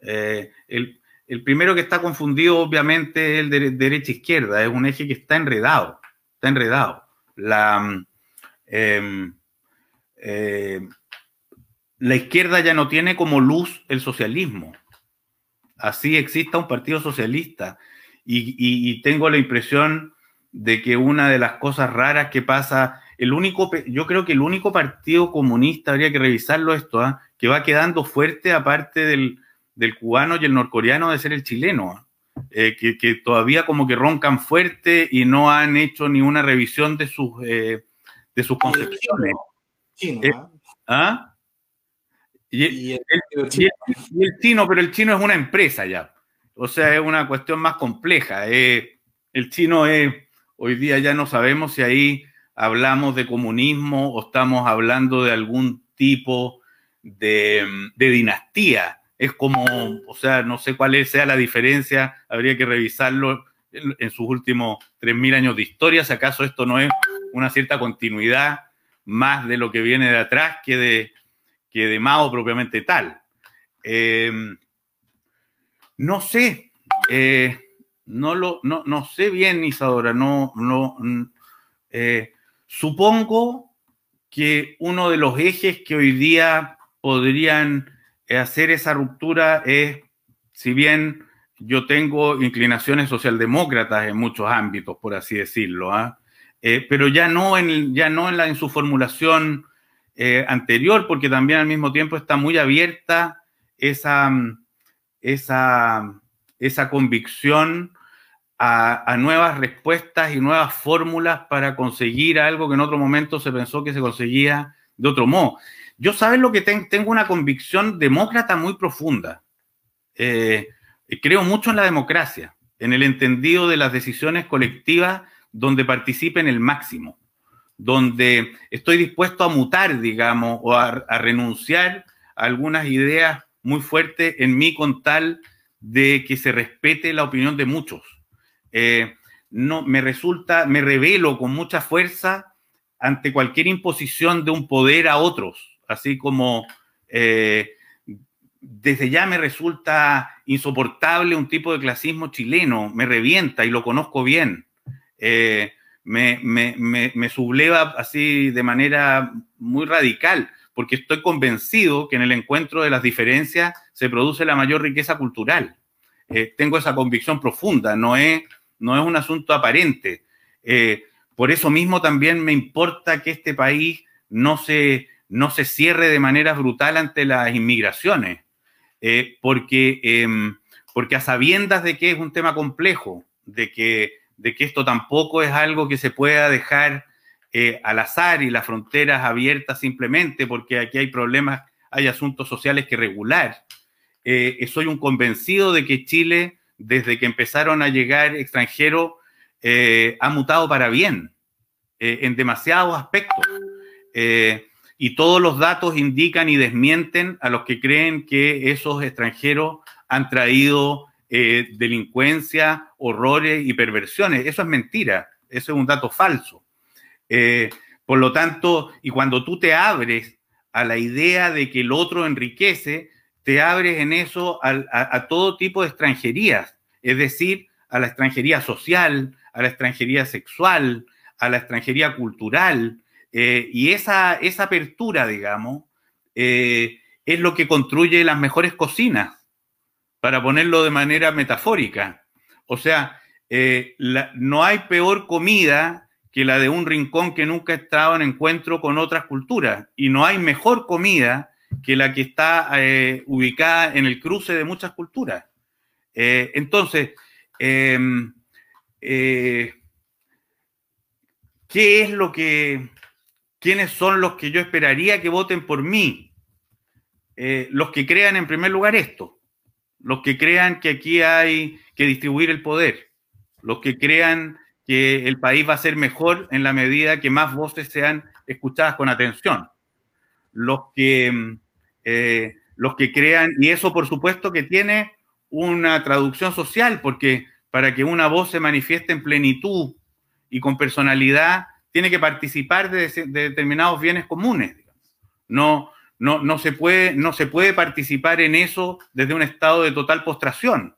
Eh, el, el, primero que está confundido, obviamente, es el de derecha-izquierda, es un eje que está enredado, está enredado. La, em, la izquierda ya no tiene como luz el socialismo. Así exista un partido socialista y, tengo la impresión de que una de las cosas raras que pasa, el único, yo creo que el único partido comunista, habría que revisarlo esto, ¿ah? que va quedando fuerte aparte del, cubano y el norcoreano de ser el chileno, ¿ah? eh, que, todavía como que roncan fuerte y no han hecho ni una revisión de sus, eh, de sus concepciones. Y, el, chino, pero el chino es una empresa ya. O sea, es una cuestión más compleja. Eh, el chino es, hoy día ya no sabemos si ahí hablamos de comunismo o estamos hablando de algún tipo de, dinastía. Es como, o sea, no sé cuál sea la diferencia, habría que revisarlo en, sus últimos 3.000 años de historia, si acaso esto no es una cierta continuidad más de lo que viene de atrás que de, que de Mao propiamente tal. Eh, no sé, eh, no, lo, no, no, sé bien, Isadora, no, no, eh, supongo que uno de los ejes que hoy día podrían hacer esa ruptura es, si bien yo tengo inclinaciones socialdemócratas en muchos ámbitos, por así decirlo, ¿ah? eh, pero ya no, en, ya no en, la, en su formulación anterior, porque también al mismo tiempo está muy abierta esa esa, esa convicción a, nuevas respuestas y nuevas fórmulas para conseguir algo que en otro momento se pensó que se conseguía de otro modo. Yo sabes lo que tengo una convicción demócrata muy profunda. Eh, creo mucho en la democracia, en el entendido de las decisiones colectivas donde participen el máximo, donde estoy dispuesto a mutar, digamos, o a, a renunciar a algunas ideas muy fuerte en mí con tal de que se respete la opinión de muchos. Eh, no, me resulta, me revelo con mucha fuerza ante cualquier imposición de un poder a otros, así como eh, desde ya me resulta insoportable un tipo de clasismo chileno, me revienta y lo conozco bien. Eh, me, me, me, subleva así de manera muy radical porque estoy convencido que en el encuentro de las diferencias se produce la mayor riqueza cultural. Eh, tengo esa convicción profunda, no es, no es un asunto aparente. Eh, por eso mismo también me importa que este país no se, no se cierre de manera brutal ante las inmigraciones, eh, porque, em, porque a sabiendas de que es un tema complejo, de que, de que esto tampoco es algo que se pueda dejar eh, al azar y las fronteras abiertas simplemente porque aquí hay problemas, hay asuntos sociales que regular. Eh, soy un convencido de que Chile, desde que empezaron a llegar extranjeros, eh, ha mutado para bien en demasiados aspectos. y todos los datos indican y desmienten a los que creen que esos extranjeros han traído delincuencia, horrores y perversiones. Eso es mentira, eso es un dato falso. Eh, por lo tanto, y cuando tú te abres a la idea de que el otro enriquece, te abres en eso a, todo tipo de extranjerías, es decir, a la extranjería social, a la extranjería sexual, a la extranjería cultural, eh, y esa, esa apertura, digamos, eh, es lo que construye las mejores cocinas, para ponerlo de manera metafórica. O sea, no hay peor comida que la de un rincón que nunca ha estado en encuentro con otras culturas. Y no hay mejor comida que la que está eh, ubicada en el cruce de muchas culturas. Eh, entonces, em, eh, ¿qué es lo que, quiénes son los que yo esperaría que voten por mí? los que crean en primer lugar esto, los que crean que aquí hay que distribuir el poder, los que crean que el país va a ser mejor en la medida que más voces sean escuchadas con atención. Los que, eh, los que crean, y eso por supuesto que tiene una traducción social, porque para que una voz se manifieste en plenitud y con personalidad, tiene que participar de, determinados bienes comunes. No, no, no, se puede, no se puede participar en eso desde un estado de total postración.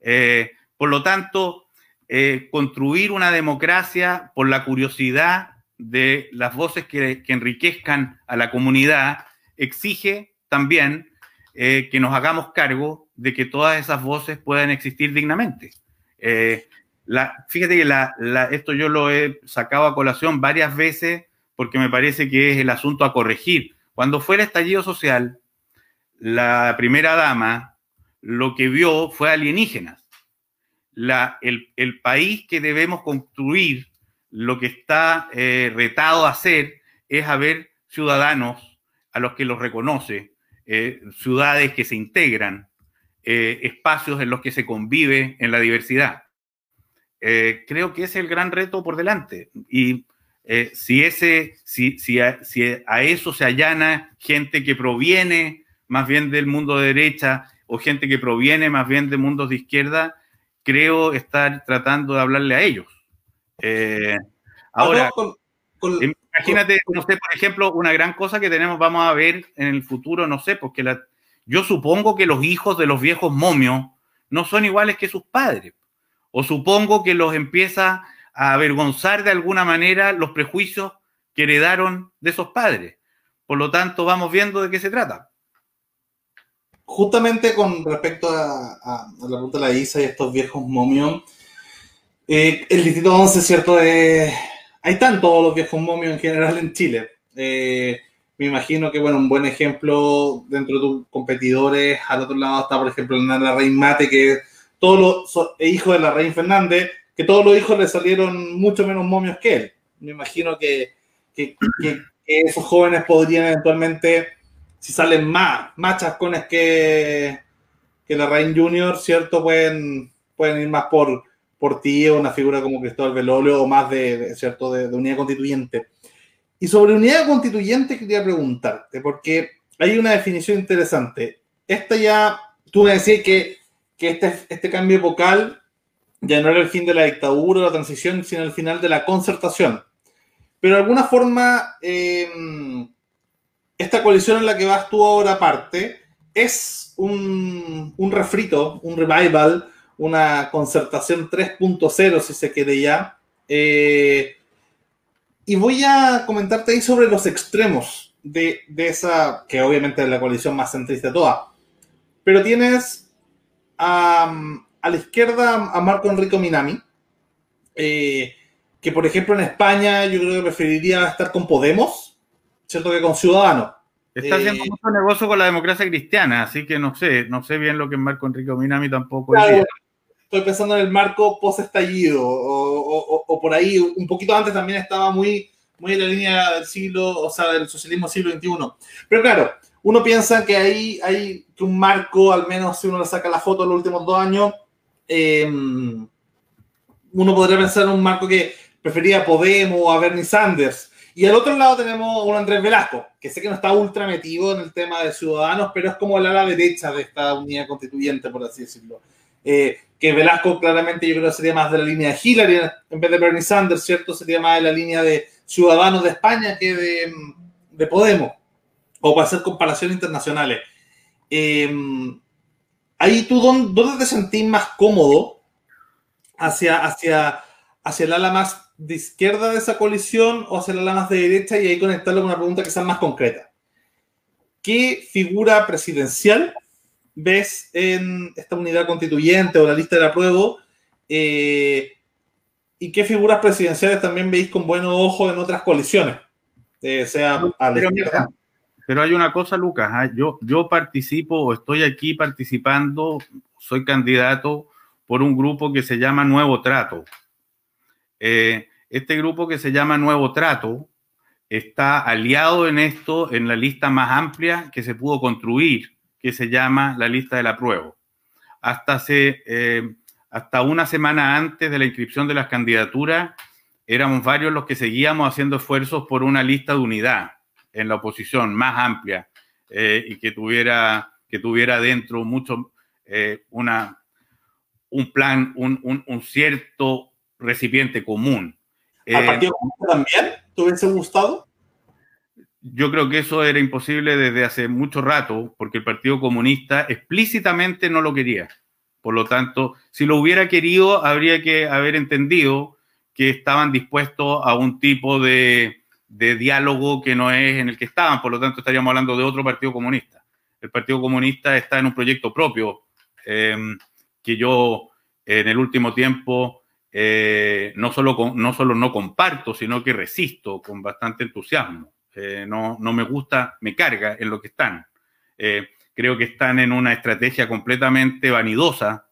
Eh, por lo tanto, eh, construir una democracia por la curiosidad de las voces que, enriquezcan a la comunidad exige también eh, que nos hagamos cargo de que todas esas voces puedan existir dignamente. La, fíjate que la, esto yo lo he sacado a colación varias veces porque me parece que es el asunto a corregir. Cuando fue el estallido social, la primera dama lo que vio fue alienígenas. La, el, país que debemos construir, lo que está eh, retado a hacer, es haber ciudadanos a los que los reconoce, eh, ciudades que se integran, eh, espacios en los que se convive en la diversidad. Creo que es el gran reto por delante. Y si, ese, si, si, a, eso se allana gente que proviene más bien del mundo de derecha o gente que proviene más bien de mundos de izquierda, creo estar tratando de hablarle a ellos. Eh, ahora, imagínate, no sé, por ejemplo, una gran cosa que tenemos, vamos a ver en el futuro, no sé, porque la, yo supongo que los hijos de los viejos momios no son iguales que sus padres. O supongo que los empieza a avergonzar de alguna manera los prejuicios que heredaron de esos padres. Por lo tanto, vamos viendo de qué se trata. Justamente con respecto a, la pregunta de la Isa y estos viejos momios, eh, el distrito 11, ¿cierto? Eh, hay tantos los viejos momios en general en Chile. Eh, me imagino que, bueno, un buen ejemplo dentro de tus competidores, al otro lado está, por ejemplo, Nana Rey Mate, que todos los hijos de la reina Fernández, que todos los hijos le salieron mucho menos momios que él. Me imagino que, esos jóvenes podrían eventualmente, si salen más, más chascones que, que la reina Junior, ¿cierto? Pueden, pueden ir más por, por ti o una figura como Cristóbal Velolio o más de, ¿cierto? De, unidad constituyente. Y sobre unidad constituyente quería preguntarte, porque hay una definición interesante. Esta ya, tú me decías que que este, este cambio epocal ya no era el fin de la dictadura la transición, sino el final de la concertación. Pero de alguna forma, em, esta coalición en la que vas tú ahora parte es un, un refrito, un revival, una concertación 3.0, si se quiere ya. Eh, y voy a comentarte ahí sobre los extremos de, de, esa, que obviamente es la coalición más centrista de todas. Pero tienes a, la izquierda a Marco Enrico Minami, eh, que por ejemplo en España yo creo que preferiría estar con Podemos, ¿cierto? Que con Ciudadanos. Está haciendo eh, mucho negocio con la democracia cristiana, así que no sé, no sé bien lo que es Marco Enrico Minami tampoco. estoy pensando en el marco post-estallido, o, o, por ahí, un poquito antes también estaba muy, muy en la línea del siglo, o sea, del socialismo siglo XXI. Pero claro, uno piensa que ahí hay un marco, al menos si uno le saca la foto de los últimos dos años, em, uno podría pensar en un marco que prefería a Podemos o a Bernie Sanders. Y al otro lado tenemos a un Andrés Velasco, que sé que no está ultra metido en el tema de ciudadanos, pero es como la ala derecha de esta unidad constituyente, por así decirlo. Eh, que Velasco claramente yo creo sería más de la línea de Hillary en vez de Bernie Sanders, ¿cierto? Sería más de la línea de Ciudadanos de España que de, de Podemos o para hacer comparaciones internacionales. Em, ahí tú, ¿dónde te sentís más cómodo hacia, hacia, hacia el ala más de izquierda de esa coalición o ala más de derecha? Y ahí conectarlo con una pregunta que sea más concreta. ¿Qué figura presidencial ves en esta unidad constituyente o la lista de apruebo? Eh, ¿Y qué figuras presidenciales también veis con buenos ojos en otras coaliciones? Eh, sea a la izquierda pero hay una cosa, Lucas, ¿ah? yo, yo participo o estoy aquí participando, soy candidato por un grupo que se llama Nuevo Trato. Eh, este grupo que se llama Nuevo Trato está aliado en esto, en la lista más amplia que se pudo construir, que se llama la lista de la prueba. Hasta, hace, eh, hasta una semana antes de la inscripción de las candidaturas, éramos varios los que seguíamos haciendo esfuerzos por una lista de unidad en la oposición más amplia eh, y que tuviera, que tuviera dentro mucho, eh, una, un plan, un, cierto recipiente común. ¿Al Partido Comunista también te hubiese gustado? Yo creo que eso era imposible desde hace mucho rato, porque el Partido Comunista explícitamente no lo quería. Por lo tanto, si lo hubiera querido, habría que haber entendido que estaban dispuestos a un tipo de, diálogo que no es en el que estaban. Por lo tanto, estaríamos hablando de otro Partido Comunista. El Partido Comunista está en un proyecto propio em, que yo en el último tiempo eh, no, solo no solo no comparto, sino que resisto con bastante entusiasmo. Eh, no, no, me gusta, me carga en lo que están. Eh, creo que están en una estrategia completamente vanidosa,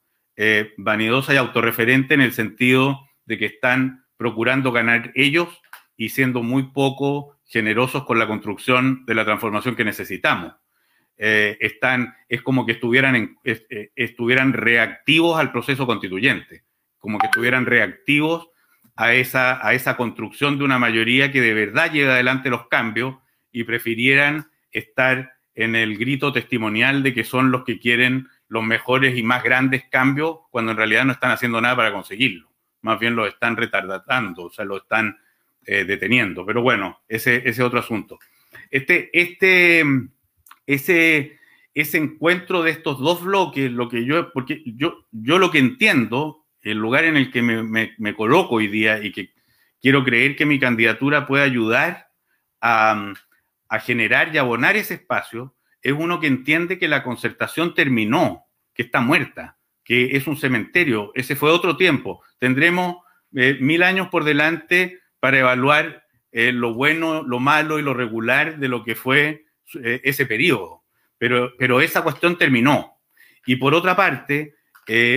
vanidosa y autorreferente en el sentido de que están procurando ganar ellos y siendo muy poco generosos con la construcción de la transformación que necesitamos. están, es como que estuvieran, estuvieran reactivos al proceso constituyente, como que estuvieran reactivos a esa, a esa construcción de una mayoría que de verdad lleve adelante los cambios y prefirieran estar en el grito testimonial de que son los que quieren los mejores y más grandes cambios cuando en realidad no están haciendo nada para conseguirlo. Más bien lo están retardando, o sea, lo están eh, deteniendo. Pero bueno, ese es otro asunto. Este, este, ese, ese encuentro de estos dos bloques, lo que yo, porque yo, yo lo que entiendo el lugar en el que me, coloco hoy día y que quiero creer que mi candidatura puede ayudar a, generar y abonar ese espacio, es uno que entiende que la concertación terminó, que está muerta, que es un cementerio. Ese fue otro tiempo. Tendremos eh, mil años por delante para evaluar eh, lo bueno, lo malo y lo regular de lo que fue eh, ese periodo. Pero, pero esa cuestión terminó. Y por otra parte,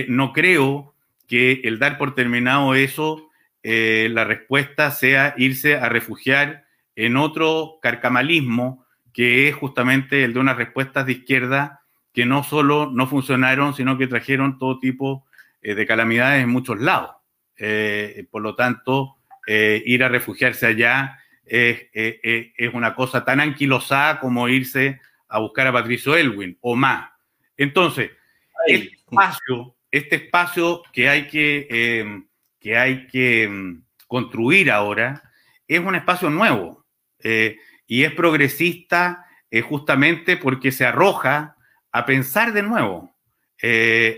no creo que el dar por terminado eso, eh, la respuesta sea irse a refugiar en otro carcamalismo que es justamente el de unas respuestas de izquierda que no solo no funcionaron, sino que trajeron todo tipo eh, de calamidades en muchos lados. Eh, por lo tanto, ir a refugiarse allá es, es, una cosa tan anquilosada como irse a buscar a Patricio Elwin o más. Entonces, el espacio este espacio que hay que, eh, que, hay que mm, construir ahora es un espacio nuevo eh, y es progresista eh, justamente porque se arroja a pensar de nuevo,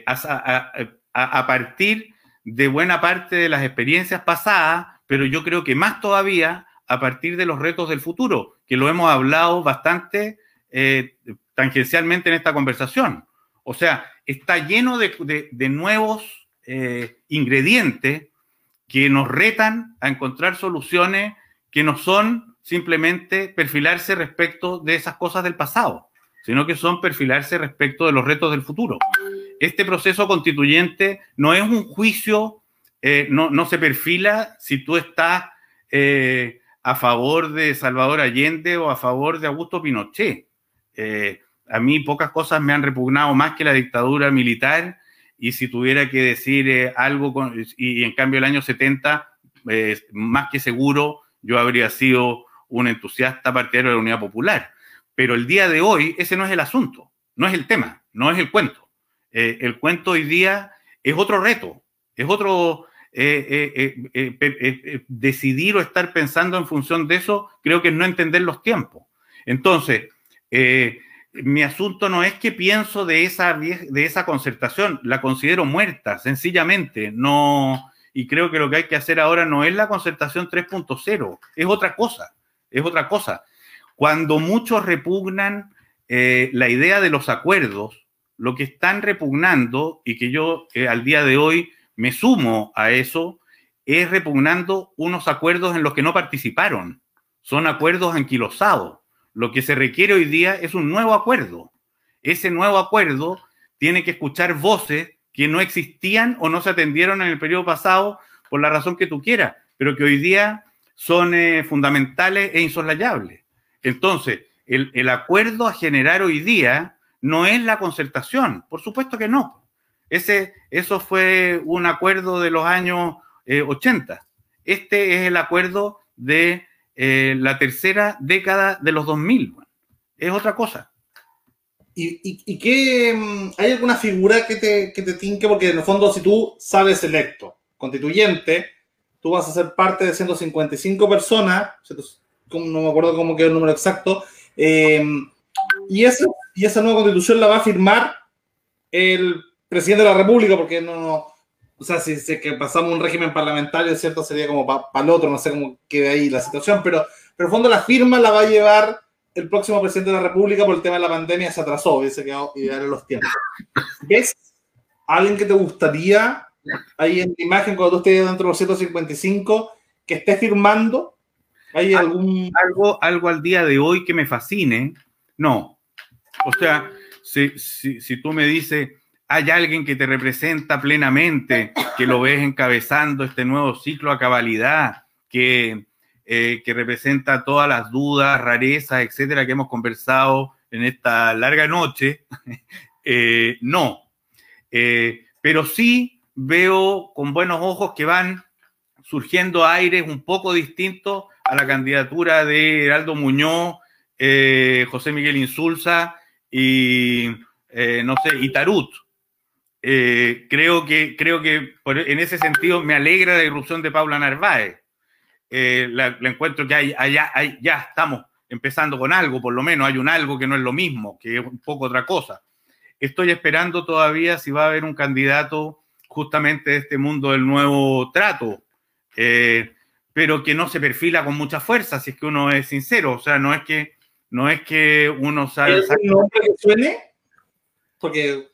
a, a, partir de buena parte de las experiencias pasadas, pero yo creo que más todavía a partir de los retos del futuro, que lo hemos hablado bastante tangencialmente en esta conversación. O sea, está lleno de, nuevos eh, ingredientes que nos retan a encontrar soluciones que no son simplemente perfilarse respecto de esas cosas del pasado, sino que son perfilarse respecto de los retos del futuro. Este proceso constituyente no es un juicio, eh, no, se perfila si tú estás eh, a favor de Salvador Allende o a favor de Augusto Pinochet a mí pocas cosas me han repugnado más que la dictadura militar y si tuviera que decir eh, algo, y, en cambio el año 70, eh, más que seguro, yo habría sido un entusiasta partidario de la Unidad Popular. Pero el día de hoy ese no es el asunto, no es el tema, no es el cuento. Eh, el cuento hoy día es otro reto, es otro... decidir o estar pensando en función de eso, creo que es no entender los tiempos. Entonces, mi asunto no es que pienso de esa, de esa concertación, la considero muerta, sencillamente. No, y creo que lo que hay que hacer ahora no es la concertación 3.0, es otra cosa, es otra cosa. Cuando muchos repugnan eh, la idea de los acuerdos, lo que están repugnando, y que yo eh, al día de hoy me sumo a eso, es repugnando unos acuerdos en los que no participaron. Son acuerdos anquilosados lo que se requiere hoy día es un nuevo acuerdo. Ese nuevo acuerdo tiene que escuchar voces que no existían o no se atendieron en el periodo pasado por la razón que tú quieras, pero que hoy día son eh, fundamentales e insoslayables. Entonces, el, acuerdo a generar hoy día no es la concertación, por supuesto que no. Ese, eso fue un acuerdo de los años 80. Eh, este es el acuerdo de eh, la tercera década de los 2000. Es otra cosa. ¿Y, qué, mm, hay alguna figura que te, que te tinque? Porque en el fondo, si tú sales electo constituyente, tú vas a ser parte de 155 personas, no me acuerdo cómo quedó el número exacto, eh, y, esa, y esa nueva constitución la va a firmar el presidente de la República, porque no, o sea, si, si que pasamos un régimen parlamentario, ¿cierto? Sería como para el otro, no sé cómo quede ahí la situación, pero, pero en el fondo la firma la va a llevar el próximo presidente de la República por el tema de la pandemia, se atrasó, hubiese quedado ideal en los tiempos. ¿Ves alguien que te gustaría ahí en la imagen cuando tú estés dentro de los 155 que esté firmando? ¿Hay algún... Algo, algo al día de hoy que me fascine? No. O sea, si, si, si tú me dices, hay alguien que te representa plenamente, que lo ves encabezando este nuevo ciclo a cabalidad, que, eh, que representa todas las dudas, rarezas, etcétera, que hemos conversado en esta larga noche. <laughs> Eh, no. Eh, pero sí veo con buenos ojos que van surgiendo aires un poco distintos a la candidatura de Heraldo Muñoz, José Miguel Insulza y, no sé, y Tarut. Creo que, creo que en ese sentido me alegra la irrupción de Paula Narváez. Eh, la, encuentro que hay, hay, ya estamos empezando con algo, por lo menos hay un algo que no es lo mismo, que es un poco otra cosa. Estoy esperando todavía si va a haber un candidato justamente de este mundo del nuevo trato, eh, pero que no se perfila con mucha fuerza, si es que uno es sincero. O sea, no es que, no es que uno sabe... ¿Es un nombre que suene? Porque...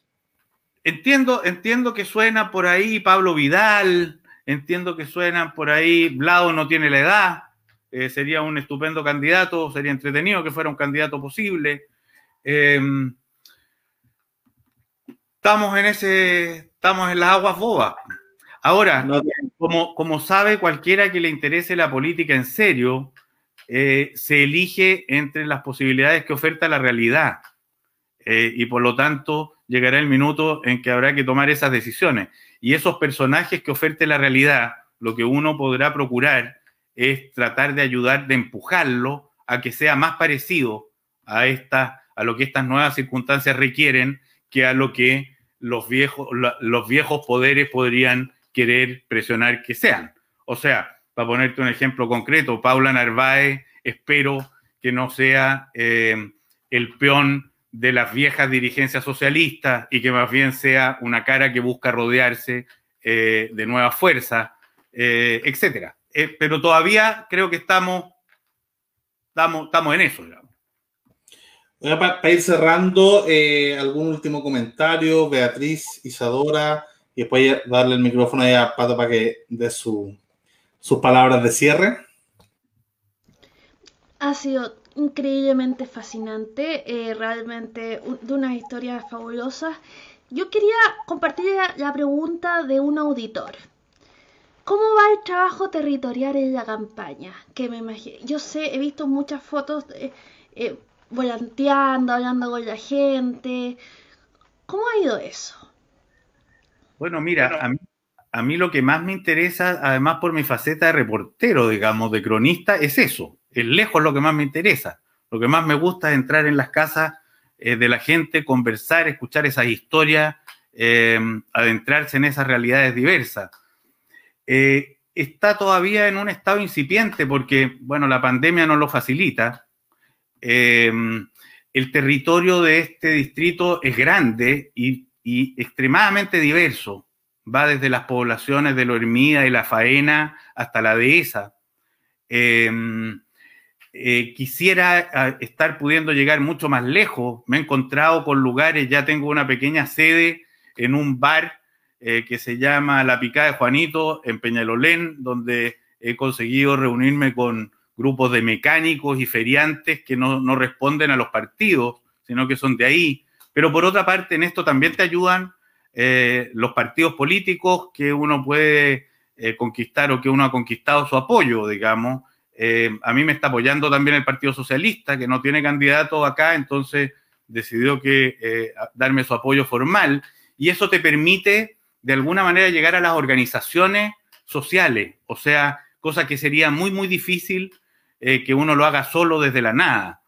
Entiendo, entiendo que suena por ahí Pablo Vidal, Entiendo que suenan por ahí, Blado no tiene la edad, eh, sería un estupendo candidato, sería entretenido que fuera un candidato posible. Em, estamos en ese, estamos en las aguas bobas. Ahora, como, como sabe cualquiera que le interese la política en serio, eh, se elige entre las posibilidades que oferta la realidad. Eh, y por lo tanto, llegará el minuto en que habrá que tomar esas decisiones. Y esos personajes que oferte la realidad, lo que uno podrá procurar es tratar de ayudar, de empujarlo a que sea más parecido a, esta, a lo que estas nuevas circunstancias requieren que a lo que los viejos, los viejos poderes podrían querer presionar que sean. O sea, para ponerte un ejemplo concreto, Paula Narváez, espero que no sea eh, el peón de las viejas dirigencias socialistas y que más bien sea una cara que busca rodearse eh, de nuevas fuerzas, eh, etcétera. Eh, pero todavía creo que estamos, estamos, estamos en eso, digamos. para, ir cerrando, algún último comentario, Beatriz, Isadora, y después darle el micrófono a Pato para que dé sus palabras de cierre. Ha sido increíblemente fascinante, eh, realmente de unas historias fabulosas. Yo quería compartir la, pregunta de un auditor. ¿Cómo va el trabajo territorial en la campaña? Que me imagino, yo sé, he visto muchas fotos eh, volanteando, hablando con la gente. ¿Cómo ha ido eso? Bueno, mira, a mí, a mí lo que más me interesa, además por mi faceta de reportero, digamos, de cronista, es eso, es lejos lo que más me interesa. Lo que más me gusta es entrar en las casas eh, de la gente, conversar, escuchar esas historias, eh, adentrarse en esas realidades diversas. Eh, está todavía en un estado incipiente porque, bueno, la pandemia no lo facilita. el territorio de este distrito es grande y, extremadamente diverso. Va desde las poblaciones de Loermida y La Faena hasta la Dehesa. Eh, quisiera ah, estar pudiendo llegar mucho más lejos. Me he encontrado con lugares, ya tengo una pequeña sede en un bar eh, que se llama La Picada de Juanito en Peñalolén, donde he conseguido reunirme con grupos de mecánicos y feriantes que no, responden a los partidos, sino que son de ahí. Pero por otra parte, en esto también te ayudan eh, los partidos políticos que uno puede conquistar o que uno ha conquistado su apoyo, digamos, eh, a mí me está apoyando también el Partido Socialista, que no tiene candidato acá, entonces decidió que eh, darme su apoyo formal. Y eso te permite, de alguna manera, llegar a las organizaciones sociales, o sea, cosa que sería muy, muy difícil eh, que uno lo haga solo desde la nada.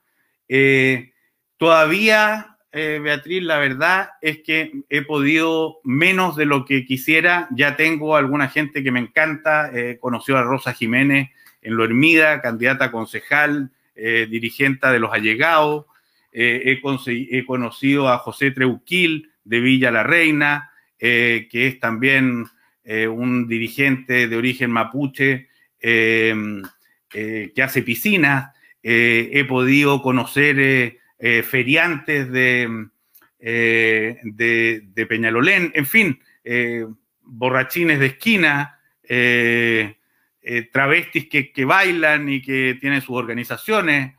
todavía Beatriz, la verdad es que he podido menos de lo que quisiera. Ya tengo alguna gente que me encanta. Conoció a Rosa Jiménez en Lo Hermida, candidata a concejal, eh, dirigente de los allegados. He, he, conocido a José Treuquil de Villa La Reina, que es también un dirigente de origen mapuche que hace piscinas. he podido conocer eh, feriantes eh, de, de, Peñalolén, en fin, eh, borrachines de esquina, travestis que, bailan y que tienen sus organizaciones.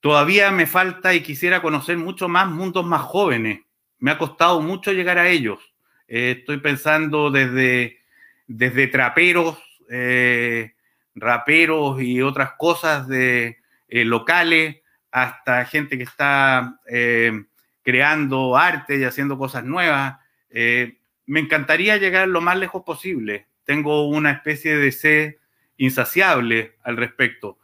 todavía me falta y quisiera conocer mucho más mundos más jóvenes. Me ha costado mucho llegar a ellos. estoy pensando desde, desde traperos, raperos y otras cosas de locales, hasta gente que está eh, creando arte y haciendo cosas nuevas. Eh, me encantaría llegar lo más lejos posible. Tengo una especie de sed insaciable al respecto,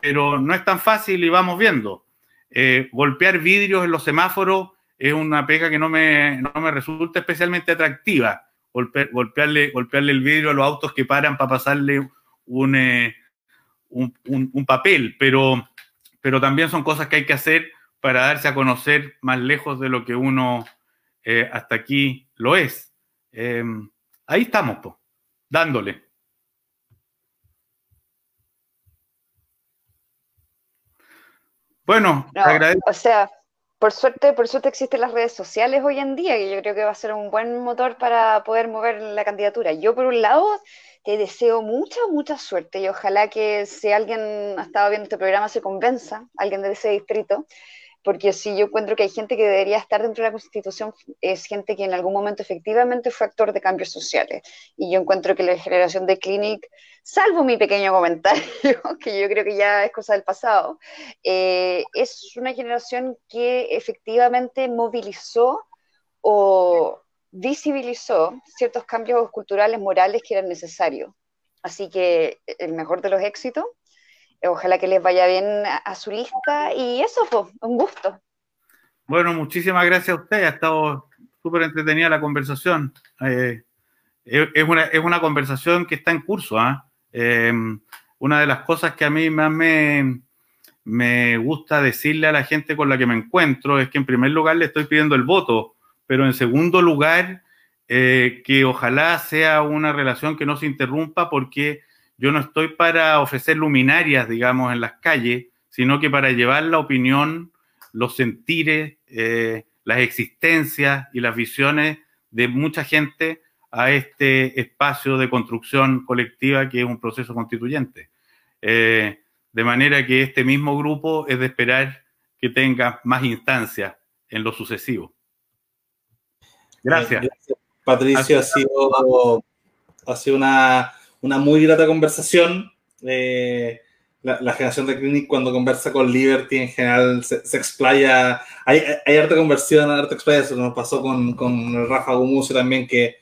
pero no es tan fácil y vamos viendo. Eh, golpear vidrios en los semáforos es una pega que no me, no me resulta especialmente atractiva. golpearle, golpearle el vidrio a los autos que paran para pasarle un, un, un papel, pero pero también son cosas que hay que hacer para darse a conocer más lejos de lo que uno eh, hasta aquí lo es. Em, ahí estamos, dándole. Bueno, agradezco. O sea, por suerte, por suerte existen las redes sociales hoy en día, que yo creo que va a ser un buen motor para poder mover la candidatura. Yo, por un lado, te deseo mucha, mucha suerte y ojalá que si alguien ha estado viendo este programa se convenza, alguien de ese distrito, porque si yo encuentro que hay gente que debería estar dentro de la Constitución, es gente que en algún momento efectivamente fue actor de cambios sociales. Y yo encuentro que la generación de Clinic, salvo mi pequeño comentario, <laughs> que yo creo que ya es cosa del pasado, eh, es una generación que efectivamente movilizó o visibilizó ciertos cambios culturales, morales que eran necesarios. Así que el mejor de los éxitos. Ojalá que les vaya bien a, su lista y eso, pues, un gusto. Bueno, muchísimas gracias a usted. Ha estado súper entretenida la conversación. Eh, es, una, es, una, conversación que está en curso. ¿ah? Eh, una de las cosas que a mí más me, me gusta decirle a la gente con la que me encuentro es que en primer lugar le estoy pidiendo el voto pero en segundo lugar, eh, que ojalá sea una relación que no se interrumpa porque yo no estoy para ofrecer luminarias, digamos, en las calles, sino que para llevar la opinión, los sentires, eh, las existencias y las visiones de mucha gente a este espacio de construcción colectiva que es un proceso constituyente. Eh, de manera que este mismo grupo es de esperar que tenga más instancias en lo sucesivo. Gracias. Patricio, ha sido, ha sido una, muy grata conversación. Eh, la, generación de Clinic cuando conversa con Liberty en general se, explaya, hay, hay harta conversión, harta explaya, eso nos pasó con, con Rafa Gumucio también, que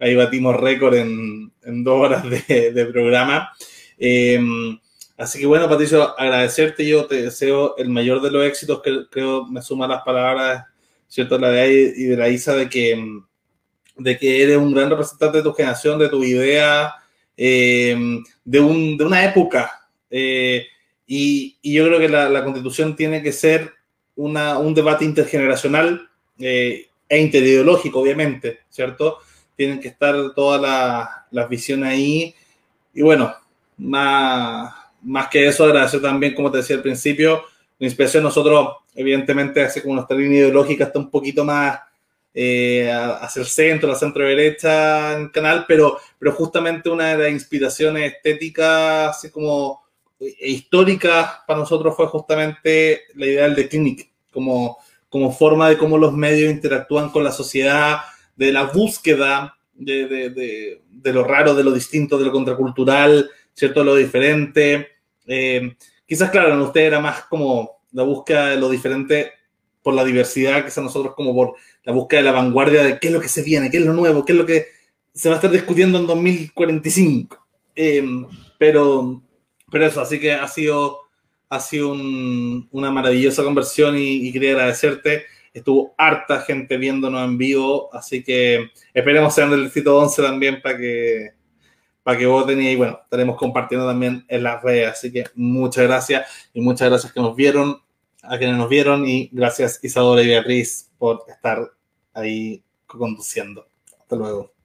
ahí batimos récord en, dos horas de, programa. Em, así que bueno, Patricio, agradecerte, yo te deseo el mayor de los éxitos, que creo me suma las palabras ¿cierto? La de ahí y de la Isa de que, de que eres un gran representante de tu generación, de tu idea, eh, de, un, de, una época. Eh, y, y, yo creo que la, la, constitución tiene que ser una, un debate intergeneracional eh, e interideológico, obviamente, ¿cierto? Tienen que estar todas las visiones ahí. Y bueno, más, más que eso, agradecer también, como te decía al principio, la inspiración nosotros, evidentemente, hace como nuestra línea ideológica está un poquito más eh, hacia centro, la centro derecha en canal, pero, pero justamente una de las inspiraciones estéticas, así como e históricas para nosotros fue justamente la idea del Clinic, como, como forma de cómo los medios interactúan con la sociedad, de la búsqueda de, de, de, lo raro, de lo distinto, de lo contracultural, ¿cierto? De lo diferente. Eh, Quizás, claro, en usted era más como la búsqueda de lo diferente por la diversidad, quizás nosotros como por la búsqueda de la vanguardia de qué es lo que se viene, qué es lo nuevo, qué es lo que se va a estar discutiendo en 2045. Em, pero, pero eso, así que ha sido, Ha sido una maravillosa conversión y, quería agradecerte. Estuvo harta gente viéndonos en vivo, así que esperemos sean del distrito 11 también para que, para que voten y bueno, estaremos compartiendo también en las redes. Así que muchas gracias y muchas gracias que nos vieron, a quienes nos vieron y gracias Isadora y Beatriz por estar ahí conduciendo. Hasta luego.